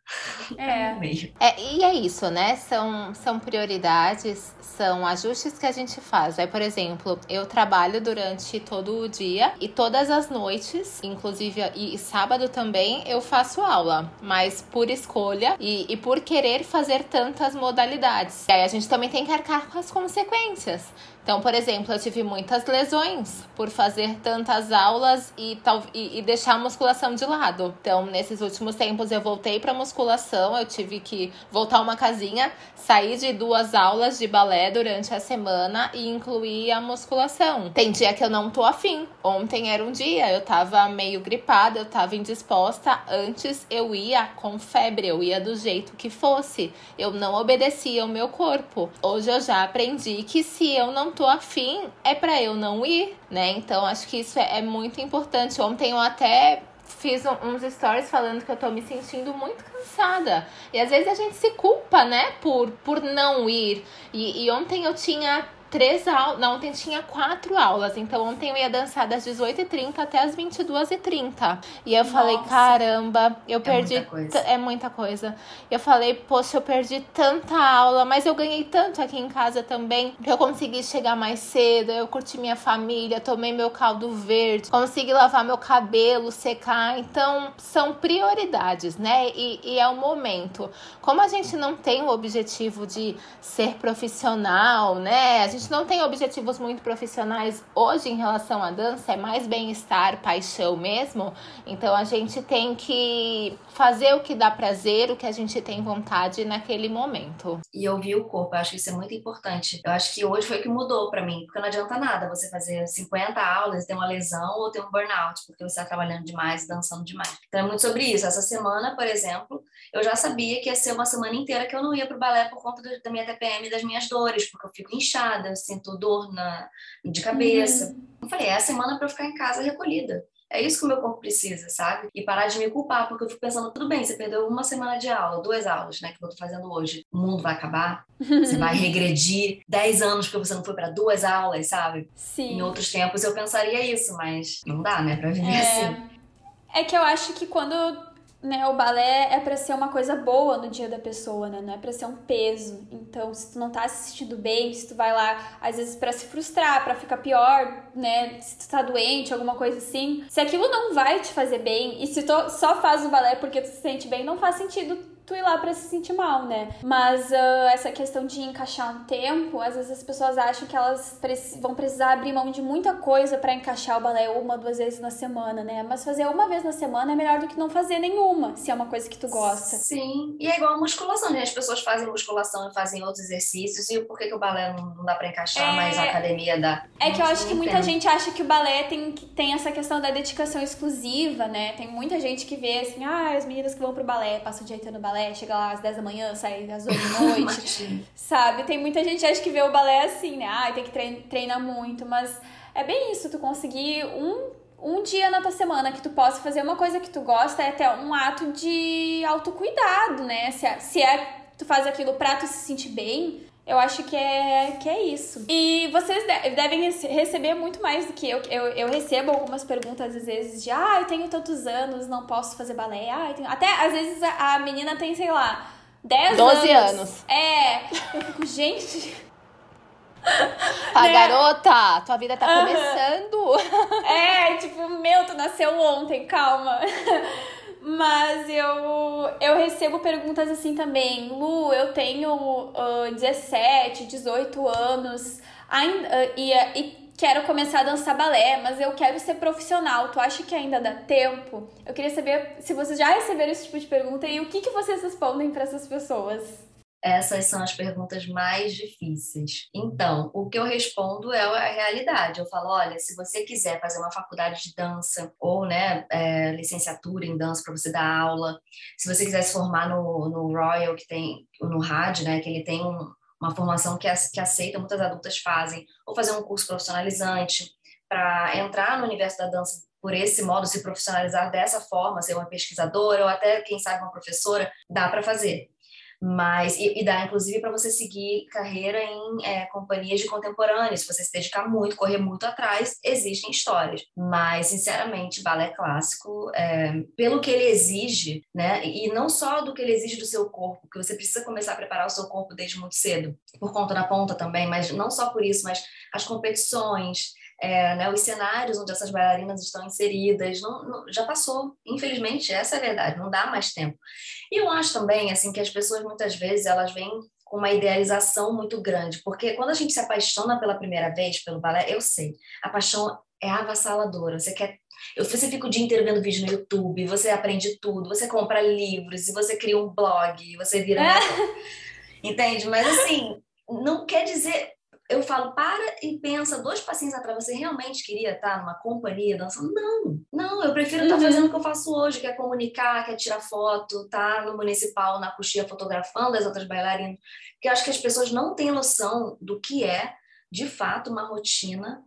É. meio. É, e é isso, né? São, são prioridades, são ajustes que a gente faz. Aí, por exemplo, eu trabalho durante todo o dia e todas as noites, inclusive e, e sábado também, eu faço aula, mas por escolha e, e por querer fazer tantas modalidades. E aí a gente também tem que arcar com as consequências. Então, por exemplo, eu tive muitas lesões por fazer tantas aulas e, tal, e, e deixar a musculação de lado. Então, nesses últimos tempos, eu voltei para musculação, eu tive que voltar uma casinha, sair de duas aulas de balé durante a semana e incluir a musculação. Tem dia que eu não tô afim. Ontem era um dia, eu tava meio gripada, eu tava indisposta. Antes eu ia com febre, eu ia do jeito que fosse. Eu não obedecia ao meu corpo. Hoje eu já aprendi que se eu não tô afim, é para eu não ir, né? Então acho que isso é, é muito importante. Ontem eu até fiz uns stories falando que eu tô me sentindo muito cansada. E às vezes a gente se culpa, né, por, por não ir. E, e ontem eu tinha três aulas. Não, ontem tinha quatro aulas. Então ontem eu ia dançar das 18h30 até as 22h30. E eu Nossa. falei, caramba, eu é perdi. Muita é muita coisa. Eu falei, poxa, eu perdi tanta aula, mas eu ganhei tanto aqui em casa também. Que eu consegui chegar mais cedo, eu curti minha família, tomei meu caldo verde, consegui lavar meu cabelo, secar. Então, são prioridades, né? E, e é o momento. Como a gente não tem o objetivo de ser profissional, né? A gente gente não tem objetivos muito profissionais hoje em relação à dança, é mais bem-estar, paixão mesmo. Então a gente tem que fazer o que dá prazer, o que a gente tem vontade naquele momento. E ouvir o corpo, eu acho que isso é muito importante. Eu acho que hoje foi o que mudou para mim, porque não adianta nada você fazer 50 aulas, ter uma lesão ou ter um burnout, porque você está trabalhando demais, dançando demais. Então é muito sobre isso. Essa semana, por exemplo, eu já sabia que ia ser uma semana inteira que eu não ia pro balé por conta da minha TPM e das minhas dores, porque eu fico inchada, eu sinto dor na, de cabeça. Uhum. Eu falei, é a semana para eu ficar em casa recolhida. É isso que o meu corpo precisa, sabe? E parar de me culpar, porque eu fico pensando, tudo bem, você perdeu uma semana de aula, duas aulas, né, que eu tô fazendo hoje. O mundo vai acabar? Você vai regredir 10 anos porque você não foi para duas aulas, sabe? Sim. Em outros tempos eu pensaria isso, mas não dá, né, pra viver é... assim. É que eu acho que quando né, o balé é para ser uma coisa boa no dia da pessoa, né? Não é para ser um peso. Então, se tu não tá se sentindo bem, se tu vai lá às vezes para se frustrar, para ficar pior, né, se tu tá doente, alguma coisa assim, se aquilo não vai te fazer bem e se tu só faz o balé porque tu se sente bem, não faz sentido tu ir lá para se sentir mal, né? Mas uh, essa questão de encaixar um tempo, às vezes as pessoas acham que elas preci vão precisar abrir mão de muita coisa para encaixar o balé uma, duas vezes na semana, né? Mas fazer uma vez na semana é melhor do que não fazer nenhuma, se é uma coisa que tu gosta. Sim, e é igual a musculação, né? As pessoas fazem musculação e fazem outros exercícios, e por que, que o balé não, dá para encaixar, é... mas a academia dá? É que eu acho que muita gente acha que o balé tem, tem essa questão da dedicação exclusiva, né? Tem muita gente que vê assim, ah, as meninas que vão pro balé, passam o dia inteiro no balé, balé, chega lá às 10 da manhã, sai às 8 da noite. sabe? Tem muita gente que acha que vê o balé assim, né? Ai, tem que treinar muito, mas é bem isso, tu conseguir um um dia na tua semana que tu possa fazer uma coisa que tu gosta é até um ato de autocuidado, né? Se é, se é tu faz aquilo pra tu se sentir bem, eu acho que é, que é isso. E vocês devem receber muito mais do que eu. Eu, eu recebo algumas perguntas, às vezes, de ah, eu tenho tantos anos, não posso fazer balé. Ah, tenho... Até às vezes a, a menina tem, sei lá, 10 12 anos. anos. É. Eu fico, gente. A né? garota, tua vida tá uhum. começando. É, tipo, meu, tu nasceu ontem, calma. Mas eu, eu recebo perguntas assim também. Lu, eu tenho uh, 17, 18 anos ainda, uh, e, e quero começar a dançar balé, mas eu quero ser profissional. Tu acha que ainda dá tempo? Eu queria saber se vocês já receberam esse tipo de pergunta e o que, que vocês respondem para essas pessoas. Essas são as perguntas mais difíceis. Então, o que eu respondo é a realidade. Eu falo, olha, se você quiser fazer uma faculdade de dança ou, né, é, licenciatura em dança para você dar aula, se você quiser se formar no, no Royal, que tem, no rádio, né, que ele tem um, uma formação que, que aceita, muitas adultas fazem, ou fazer um curso profissionalizante para entrar no universo da dança por esse modo, se profissionalizar dessa forma, ser uma pesquisadora ou até, quem sabe, uma professora, dá para fazer mas e, e dá inclusive para você seguir carreira em é, companhias de contemporâneos, se você se dedicar muito, correr muito atrás, existem histórias. Mas sinceramente, balé clássico, é, pelo que ele exige, né, e não só do que ele exige do seu corpo, que você precisa começar a preparar o seu corpo desde muito cedo, por conta da ponta também, mas não só por isso, mas as competições, é, né, os cenários onde essas bailarinas estão inseridas, não, não, já passou, infelizmente, essa é a verdade, não dá mais tempo. E eu acho também, assim, que as pessoas muitas vezes, elas vêm com uma idealização muito grande, porque quando a gente se apaixona pela primeira vez pelo balé, eu sei, a paixão é avassaladora, você quer você fica o dia inteiro vendo vídeo no YouTube, você aprende tudo, você compra livros, e você cria um blog, você vira. Entende? Mas assim, não quer dizer eu falo, para e pensa dois passinhos atrás, você realmente queria estar numa companhia dançando? Não, não, eu prefiro estar uhum. fazendo o que eu faço hoje, que é comunicar, que é tirar foto, tá no municipal, na coxinha, fotografando as outras bailarinas, porque eu acho que as pessoas não têm noção do que é, de fato, uma rotina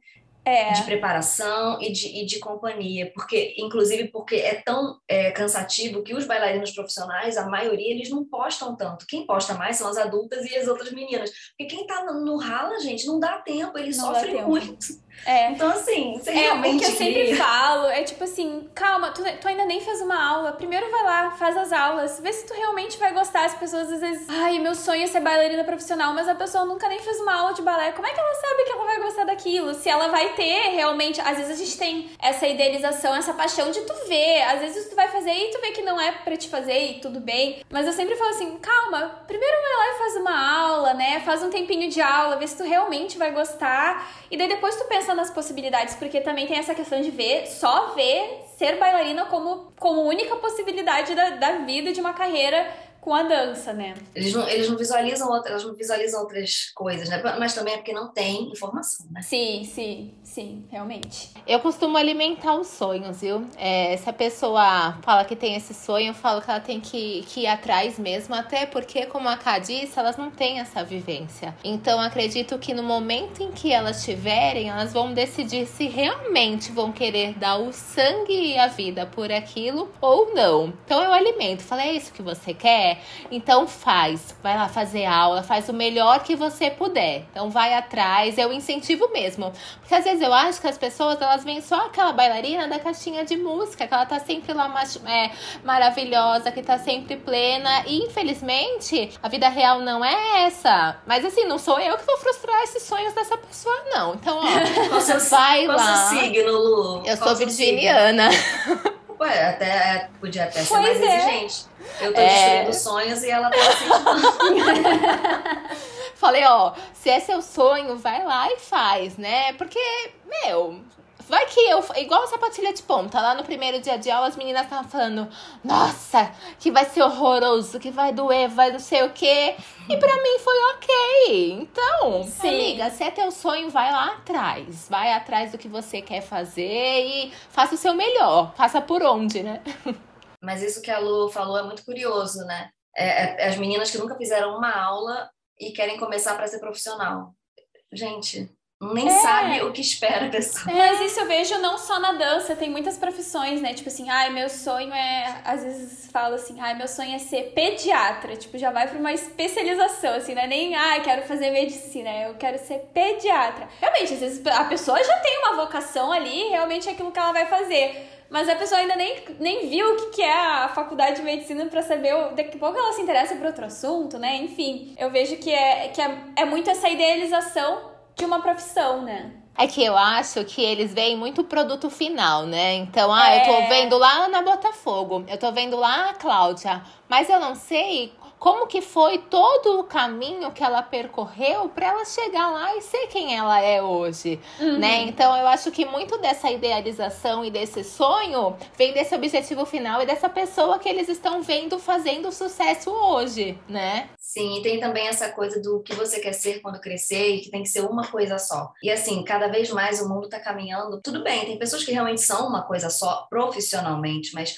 é. de preparação e de, e de companhia, porque inclusive porque é tão é, cansativo que os bailarinos profissionais, a maioria, eles não postam tanto. Quem posta mais são as adultas e as outras meninas, porque quem tá no rala, gente, não dá tempo, eles não sofrem muito. É. Então, assim, você é, realmente. O que eu sempre falo é tipo assim: calma, tu, tu, ainda nem fez uma aula. Primeiro vai lá, faz as aulas, vê se tu realmente vai gostar. As pessoas às vezes, ai, meu sonho é ser bailarina profissional, mas a pessoa nunca nem fez uma aula de balé. Como é que ela sabe que ela vai gostar daquilo? Se ela vai ter realmente. Às vezes a gente tem essa idealização, essa paixão de tu ver. Às vezes tu vai fazer e tu vê que não é pra te fazer e tudo bem. Mas eu sempre falo assim: calma, primeiro vai lá e faz uma aula, né? Faz um tempinho de aula, vê se tu realmente vai gostar. E daí depois tu pensa nas possibilidades, porque também tem essa questão de ver, só ver ser bailarina como, como única possibilidade da, da vida, de uma carreira com a dança, né? Eles não, eles não visualizam outras, elas não visualizam outras coisas, né? Mas também é porque não tem informação, né? Sim, sim, sim, realmente. Eu costumo alimentar os sonhos, viu? É, se a pessoa fala que tem esse sonho, eu falo que ela tem que, que ir atrás mesmo, até porque, como a Ká disse, elas não têm essa vivência. Então, acredito que no momento em que elas tiverem, elas vão decidir se realmente vão querer dar o sangue e a vida por aquilo ou não. Então, eu alimento. Falei, é isso que você quer? Então faz, vai lá fazer aula, faz o melhor que você puder. Então vai atrás, eu incentivo mesmo. Porque às vezes eu acho que as pessoas elas veem só aquela bailarina da caixinha de música, que ela tá sempre lá é, maravilhosa, que tá sempre plena. E infelizmente a vida real não é essa. Mas assim, não sou eu que vou frustrar esses sonhos dessa pessoa, não. Então, ó, você vai qual lá. Seu signo, Lu? Eu qual sou virginiana. Ué, até, podia até ser pois mais é. exigente. Eu tô é... destruindo sonhos e ela tá assim. Falei, ó, se é seu sonho, vai lá e faz, né? Porque, meu, Vai que eu, igual a sapatilha de ponta, lá no primeiro dia de aula, as meninas estavam falando, nossa, que vai ser horroroso, que vai doer, vai não sei o quê. E pra mim foi ok. Então, Sim. amiga, se é teu sonho, vai lá atrás. Vai atrás do que você quer fazer e faça o seu melhor. Faça por onde, né? Mas isso que a Lu falou é muito curioso, né? É, é, as meninas que nunca fizeram uma aula e querem começar para ser profissional. Gente, nem é. sabe o que espera a pessoa. É, mas isso eu vejo não só na dança, tem muitas profissões, né? Tipo assim, ai, meu sonho é. Às vezes falo assim, ai, meu sonho é ser pediatra. Tipo, já vai pra uma especialização, assim, não é nem, ai, quero fazer medicina, eu quero ser pediatra. Realmente, às vezes a pessoa já tem uma vocação ali, realmente é aquilo que ela vai fazer. Mas a pessoa ainda nem, nem viu o que, que é a faculdade de medicina para saber. Daqui a pouco ela se interessa por outro assunto, né? Enfim, eu vejo que é, que é, é muito essa idealização de uma profissão, né? É que eu acho que eles veem muito produto final, né? Então, ah, é... eu tô é. vendo lá a Ana Botafogo, eu tô vendo lá a Cláudia, mas eu não sei como que foi todo o caminho que ela percorreu para ela chegar lá e ser quem ela é hoje, uhum. né? Então eu acho que muito dessa idealização e desse sonho vem desse objetivo final e dessa pessoa que eles estão vendo fazendo sucesso hoje, né? Sim, e tem também essa coisa do que você quer ser quando crescer e que tem que ser uma coisa só. E assim, cada vez mais o mundo está caminhando. Tudo bem, tem pessoas que realmente são uma coisa só profissionalmente, mas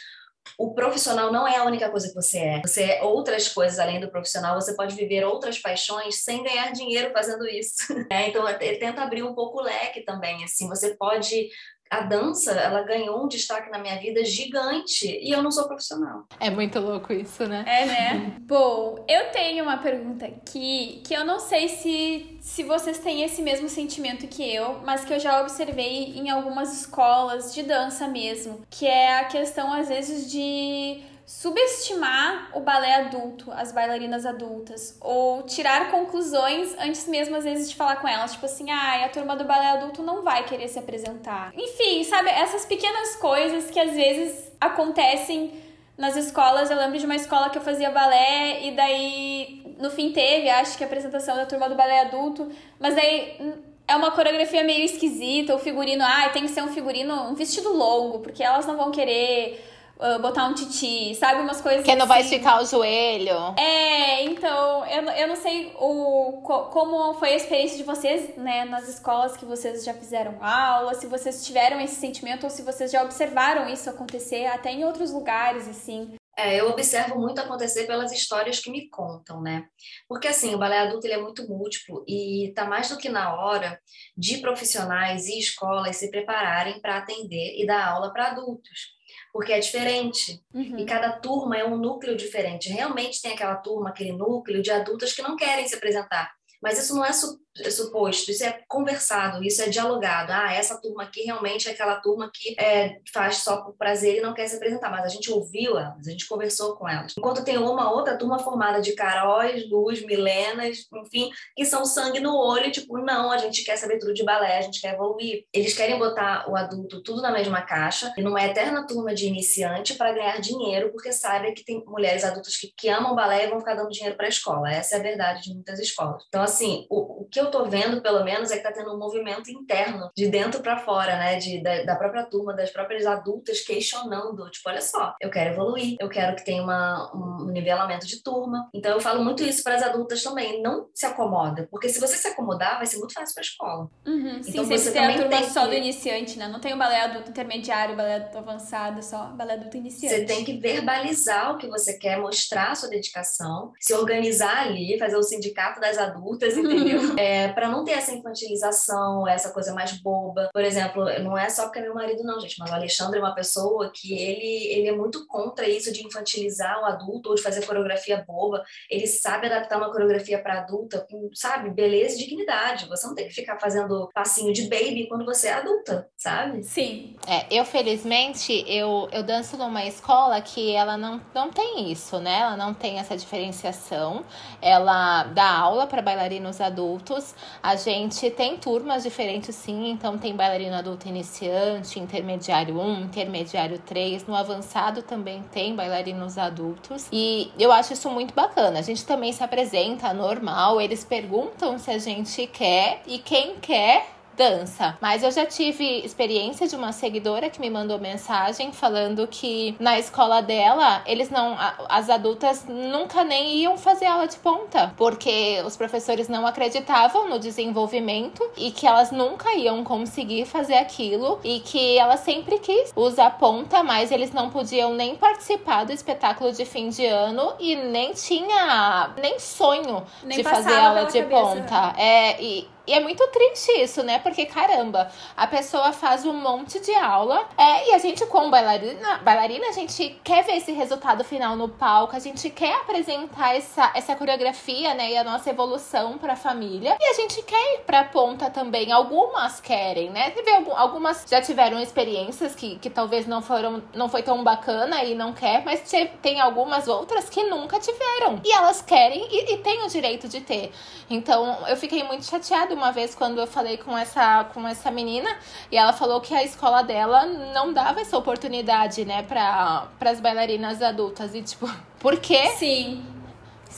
o profissional não é a única coisa que você é. Você é outras coisas além do profissional. Você pode viver outras paixões sem ganhar dinheiro fazendo isso. É, então, tenta abrir um pouco o leque também. Assim, você pode a dança, ela ganhou um destaque na minha vida gigante e eu não sou profissional. É muito louco isso, né? É, né? Bom, eu tenho uma pergunta aqui que eu não sei se, se vocês têm esse mesmo sentimento que eu, mas que eu já observei em algumas escolas de dança mesmo, que é a questão às vezes de subestimar o balé adulto, as bailarinas adultas, ou tirar conclusões antes mesmo, às vezes, de falar com elas. Tipo assim, ah, a turma do balé adulto não vai querer se apresentar. Enfim, sabe, essas pequenas coisas que às vezes acontecem nas escolas. Eu lembro de uma escola que eu fazia balé e daí no fim teve, acho que a apresentação da turma do balé adulto, mas daí é uma coreografia meio esquisita, o figurino, ah, tem que ser um figurino, um vestido longo, porque elas não vão querer botar um titi, sabe? Umas coisas Que não vai assim. esticar o joelho. É, então, eu, eu não sei o, como foi a experiência de vocês, né, nas escolas que vocês já fizeram aula, se vocês tiveram esse sentimento ou se vocês já observaram isso acontecer até em outros lugares, assim. É, eu observo muito acontecer pelas histórias que me contam, né? Porque assim, o balé adulto ele é muito múltiplo e tá mais do que na hora de profissionais e escolas se prepararem para atender e dar aula para adultos porque é diferente. Uhum. E cada turma é um núcleo diferente. Realmente tem aquela turma, aquele núcleo de adultas que não querem se apresentar. Mas isso não é é suposto, isso é conversado, isso é dialogado. Ah, essa turma aqui realmente é aquela turma que é, faz só por prazer e não quer se apresentar, mas a gente ouviu elas, a gente conversou com elas. Enquanto tem uma outra turma formada de Caróis, Luz, Milenas, enfim, que são sangue no olho, tipo, não, a gente quer saber tudo de balé, a gente quer evoluir. Eles querem botar o adulto tudo na mesma caixa e numa eterna turma de iniciante para ganhar dinheiro, porque sabem que tem mulheres adultas que, que amam balé e vão ficar dando dinheiro para a escola. Essa é a verdade de muitas escolas. Então, assim, o, o que eu eu tô vendo, pelo menos, é que tá tendo um movimento interno, de dentro para fora, né? De, da, da, própria turma, das próprias adultas questionando, tipo, olha só, eu quero evoluir, eu quero que tenha uma, um nivelamento de turma. Então eu falo muito isso para as adultas também, não se acomoda, porque se você se acomodar, vai ser muito fácil para escola. Uhum, sim, então, você tem a turma só que... do iniciante, né? Não tem o balé adulto intermediário, balé adulto avançado, só balé adulto iniciante. Você tem que verbalizar o que você quer, mostrar a sua dedicação, se organizar ali, fazer o sindicato das adultas, entendeu? é, para não ter essa infantilização, essa coisa mais boba. Por exemplo, não é só porque é meu marido, não, gente, mas o Alexandre é uma pessoa que ele, ele é muito contra isso de infantilizar o adulto ou de fazer coreografia boba. Ele sabe adaptar uma coreografia para adulta com, sabe, beleza e dignidade. Você não tem que ficar fazendo passinho de baby quando você é adulta, sabe? Sim. É, eu felizmente eu, eu danço numa escola que ela não, não tem isso, né? Ela não tem essa diferenciação. Ela dá aula para bailarinos adultos. A gente tem turmas diferentes, sim. Então tem bailarino adulto iniciante, intermediário 1, intermediário 3. No avançado também tem bailarinos adultos. E eu acho isso muito bacana. A gente também se apresenta normal. Eles perguntam se a gente quer e quem quer dança. Mas eu já tive experiência de uma seguidora que me mandou mensagem falando que na escola dela, eles não. As adultas nunca nem iam fazer aula de ponta, porque os professores não acreditavam no desenvolvimento e que elas nunca iam conseguir fazer aquilo e que ela sempre quis usar ponta, mas eles não podiam nem participar do espetáculo de fim de ano e nem tinha nem sonho nem de fazer aula de cabeça. ponta. É, e, e é muito triste isso, né? Porque, caramba, a pessoa faz um monte de aula é, e a gente, como bailarina, bailarina, a gente quer ver esse resultado final no palco, a gente quer apresentar essa, essa coreografia, né? E a nossa evolução pra família. E a gente quer ir pra ponta também. Algumas querem, né? Algumas já tiveram experiências que, que talvez não foram, não foi tão bacana e não quer, mas tem algumas outras que nunca tiveram. E elas querem e, e têm o direito de ter. Então, eu fiquei muito chateada uma vez quando eu falei com essa, com essa menina e ela falou que a escola dela não dava essa oportunidade, né, para as bailarinas adultas. E, tipo, por quê? Sim.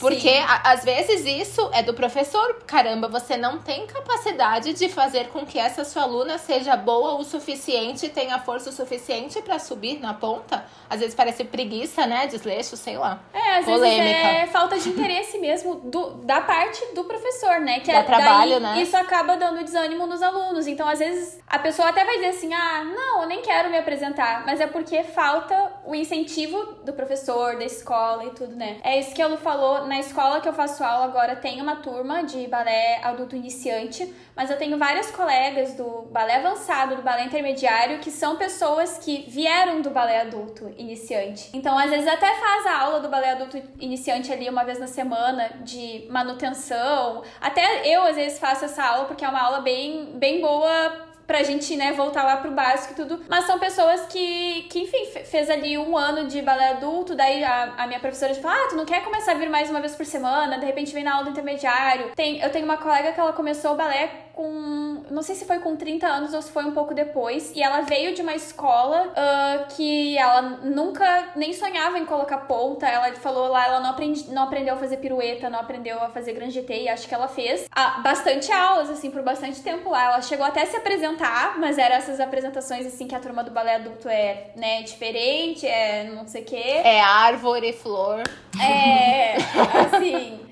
Porque a, às vezes isso é do professor. Caramba, você não tem capacidade de fazer com que essa sua aluna seja boa o suficiente, tenha força o suficiente para subir na ponta. Às vezes parece preguiça, né? Desleixo, sei lá. É, às Polêmica. vezes é falta de interesse mesmo do, da parte do professor, né? Que Dá é, trabalho, né? Isso acaba dando desânimo nos alunos. Então, às vezes, a pessoa até vai dizer assim: ah, não, eu nem quero me apresentar. Mas é porque falta o incentivo do professor, da escola e tudo, né? É isso que a Lu falou na escola que eu faço aula agora tem uma turma de balé adulto iniciante, mas eu tenho várias colegas do balé avançado, do balé intermediário, que são pessoas que vieram do balé adulto iniciante. Então, às vezes até faz a aula do balé adulto iniciante ali uma vez na semana de manutenção. Até eu às vezes faço essa aula porque é uma aula bem bem boa pra gente, né, voltar lá pro básico e tudo. Mas são pessoas que, que enfim, fez ali um ano de balé adulto, daí a, a minha professora fala, ah, tu não quer começar a vir mais uma vez por semana? De repente vem na aula do intermediário. Tem, eu tenho uma colega que ela começou o balé com. Não sei se foi com 30 anos ou se foi um pouco depois. E ela veio de uma escola uh, que ela nunca nem sonhava em colocar ponta. Ela falou lá, ela não, aprendi, não aprendeu a fazer pirueta, não aprendeu a fazer grand GT. E acho que ela fez ah, bastante aulas, assim, por bastante tempo lá. Ela chegou até a se apresentar, mas eram essas apresentações, assim, que a turma do balé adulto é, né, diferente, é não sei o quê. É árvore, flor. É, assim.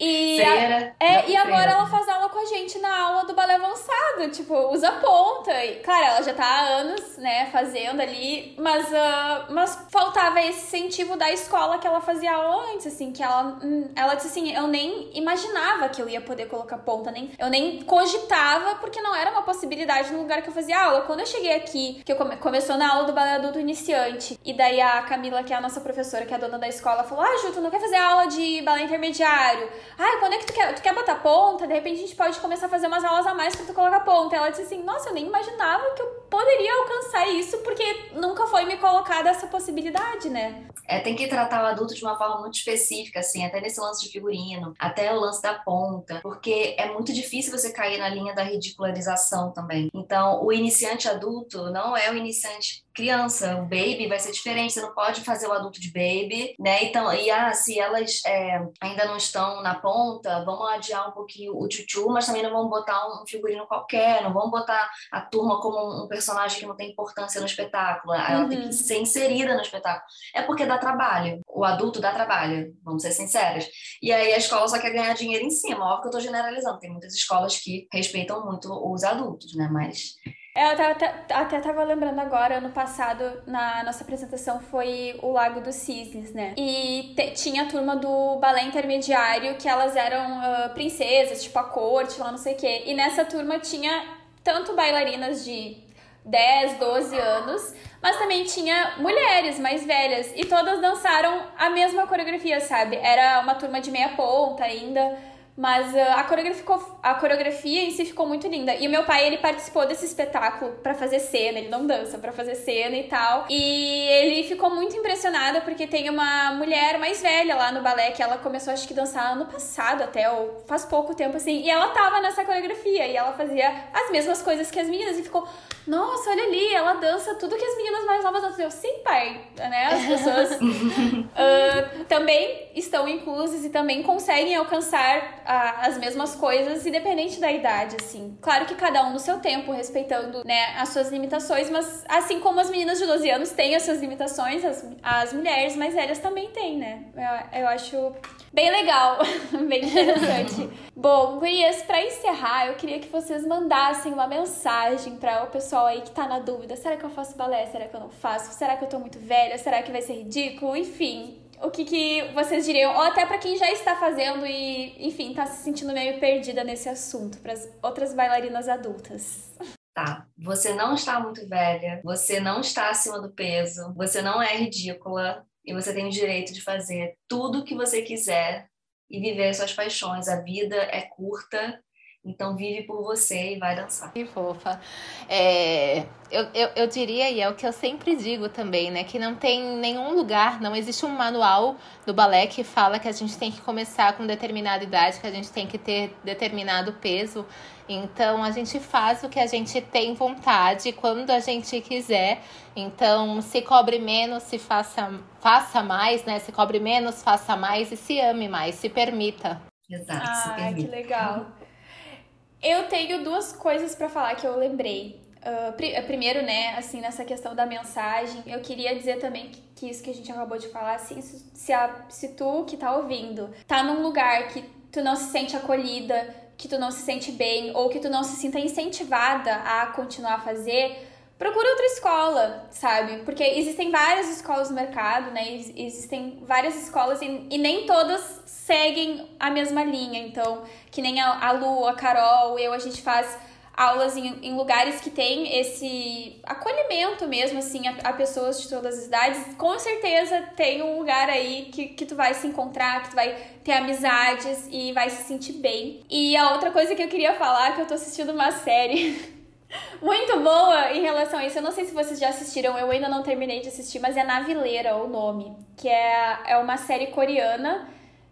E, a, é, e agora ela faz aula com a gente na aula do balé avançado, tipo, usa ponta. E, claro, ela já tá há anos, né, fazendo ali, mas, uh, mas faltava esse incentivo da escola que ela fazia aula antes, assim, que ela, hum, ela disse assim, eu nem imaginava que eu ia poder colocar ponta, nem, eu nem cogitava, porque não era uma possibilidade no lugar que eu fazia aula. Quando eu cheguei aqui, que eu come, começou na aula do balé adulto iniciante, e daí a Camila, que é a nossa professora, que é a dona da escola, falou, ah, Ju, tu não quer fazer aula de balé intermediário? Ah, quando é que tu quer, tu quer botar ponta? De repente a gente pode começar a fazer umas aulas a mais pra tu colocar ponta. Ela disse assim: Nossa, eu nem imaginava que eu poderia alcançar isso, porque nunca foi me colocada essa possibilidade, né? É, tem que tratar o adulto de uma forma muito específica, assim, até nesse lance de figurino, até o lance da ponta, porque é muito difícil você cair na linha da ridicularização também. Então, o iniciante adulto não é o iniciante criança. O baby vai ser diferente, você não pode fazer o adulto de baby, né? Então, e ah, se elas é, ainda não estão na ponta, vamos adiar um pouquinho o tchutchu, mas também não vamos botar um figurino qualquer, não vamos botar a turma como um personagem que não tem importância no espetáculo. Ela uhum. tem que uhum. ser inserida no espetáculo. É porque dá trabalho. O adulto dá trabalho, vamos ser sinceros. E aí a escola só quer ganhar dinheiro em cima. Óbvio que eu estou generalizando. Tem muitas escolas que respeitam muito os adultos, né? Mas eu até estava lembrando agora, ano passado, na nossa apresentação, foi o Lago dos Cisnes, né? E te, tinha a turma do balé intermediário, que elas eram uh, princesas, tipo a corte, lá não sei o quê. E nessa turma tinha tanto bailarinas de 10, 12 anos, mas também tinha mulheres mais velhas. E todas dançaram a mesma coreografia, sabe? Era uma turma de meia ponta ainda. Mas uh, a, coreografia ficou, a coreografia em si ficou muito linda. E o meu pai, ele participou desse espetáculo para fazer cena, ele não dança, para fazer cena e tal. E ele ficou muito impressionado porque tem uma mulher mais velha lá no balé que ela começou, acho que, dançar ano passado até, ou faz pouco tempo assim. E ela tava nessa coreografia e ela fazia as mesmas coisas que as meninas e ficou, nossa, olha ali, ela dança tudo que as meninas mais novas dançam. Eu, sim, pai, né? As pessoas uh, também estão inclusas e também conseguem alcançar a, as mesmas coisas, independente da idade, assim. Claro que cada um no seu tempo, respeitando, né, as suas limitações, mas assim como as meninas de 12 anos têm as suas limitações, as, as mulheres mais velhas também têm, né? Eu, eu acho bem legal, bem interessante. Bom, gurias, pra encerrar, eu queria que vocês mandassem uma mensagem para o pessoal aí que tá na dúvida: será que eu faço balé? Será que eu não faço? Será que eu tô muito velha? Será que vai ser ridículo? Enfim, o que, que vocês diriam, ou até para quem já está fazendo e, enfim, está se sentindo meio perdida nesse assunto, para as outras bailarinas adultas. Tá, você não está muito velha, você não está acima do peso, você não é ridícula e você tem o direito de fazer tudo o que você quiser e viver suas paixões. A vida é curta então vive por você e vai dançar. Que fofa. É, eu, eu, eu diria, e é o que eu sempre digo também, né? Que não tem nenhum lugar, não existe um manual do balé que fala que a gente tem que começar com determinada idade, que a gente tem que ter determinado peso. Então a gente faz o que a gente tem vontade, quando a gente quiser. Então, se cobre menos, se faça, faça mais, né? Se cobre menos, faça mais e se ame mais, se permita. Exato, ah, se permita. que legal. Eu tenho duas coisas para falar que eu lembrei. Uh, primeiro, né, assim, nessa questão da mensagem, eu queria dizer também que, que isso que a gente acabou de falar, assim, se, a, se tu que tá ouvindo tá num lugar que tu não se sente acolhida, que tu não se sente bem, ou que tu não se sinta incentivada a continuar a fazer, procura outra escola, sabe? Porque existem várias escolas no mercado, né? Existem várias escolas e, e nem todas seguem a mesma linha. Então, que nem a, a Lu, a Carol, eu, a gente faz aulas em, em lugares que tem esse acolhimento mesmo, assim, a, a, pessoas de todas as idades. Com certeza tem um lugar aí que, que tu vai se encontrar, que tu vai ter amizades e vai se sentir bem. E a outra coisa que eu queria falar, que eu tô assistindo uma série Muito boa em relação a isso. Eu não sei se vocês já assistiram, eu ainda não terminei de assistir, mas é Navileira o nome. Que é, é uma série coreana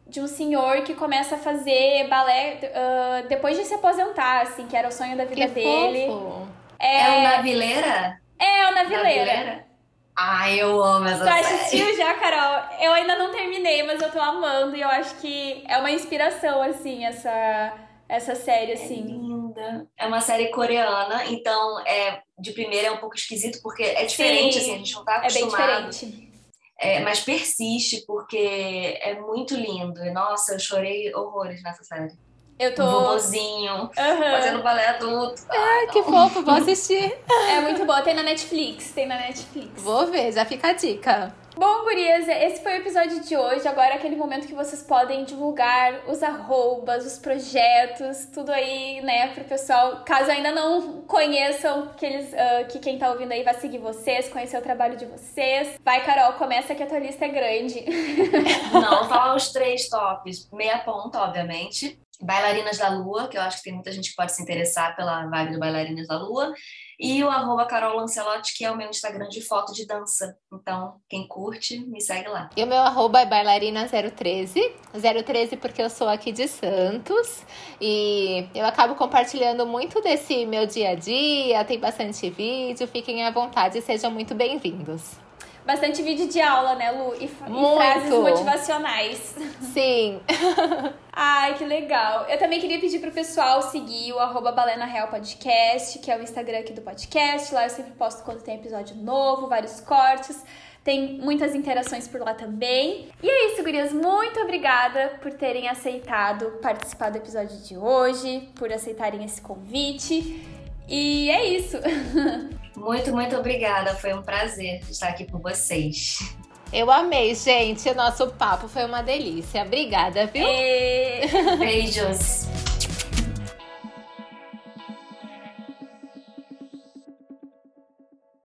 de um senhor que começa a fazer balé uh, depois de se aposentar, assim, que era o sonho da vida que dele. Fofo. É... é o Navileira? É, é o Navileira. Navileira? Ai, eu amo essa tu série. Tu assistiu já, Carol? Eu ainda não terminei, mas eu tô amando e eu acho que é uma inspiração, assim, essa essa série, assim. É linda. É uma série coreana, então é de primeira é um pouco esquisito, porque é diferente, Sim, assim, a gente não tá acostumado. É bem diferente. É, mas persiste, porque é muito lindo. E, nossa, eu chorei horrores nessa série. Eu tô. Um vovozinho, uhum. fazendo balé adulto. Ah, que fofo, vou assistir. É muito boa, tem na Netflix, tem na Netflix. Vou ver, já fica a dica. Bom, gurias, esse foi o episódio de hoje. Agora é aquele momento que vocês podem divulgar os arrobas, os projetos, tudo aí, né, pro pessoal. Caso ainda não conheçam, que, eles, uh, que quem tá ouvindo aí vai seguir vocês, conhecer o trabalho de vocês. Vai, Carol, começa que a tua lista é grande. Não, fala os três tops. Meia ponta, obviamente. Bailarinas da Lua, que eu acho que tem muita gente que pode se interessar pela vibe do Bailarinas da Lua. E o arroba Carol Lancelotti, que é o meu Instagram de foto de dança. Então, quem curte, me segue lá. E o meu arroba é bailarina013. 013 porque eu sou aqui de Santos. E eu acabo compartilhando muito desse meu dia a dia. Tem bastante vídeo. Fiquem à vontade e sejam muito bem-vindos. Bastante vídeo de aula, né, Lu? E, e frases motivacionais. Sim. Ai, que legal. Eu também queria pedir pro pessoal seguir o arroba Balena Real Podcast, que é o Instagram aqui do podcast. Lá eu sempre posto quando tem episódio novo, vários cortes. Tem muitas interações por lá também. E é isso, gurias. Muito obrigada por terem aceitado participar do episódio de hoje, por aceitarem esse convite. E é isso. Muito, muito obrigada. Foi um prazer estar aqui com vocês. Eu amei, gente. O nosso papo foi uma delícia. Obrigada, viu? E... Beijos.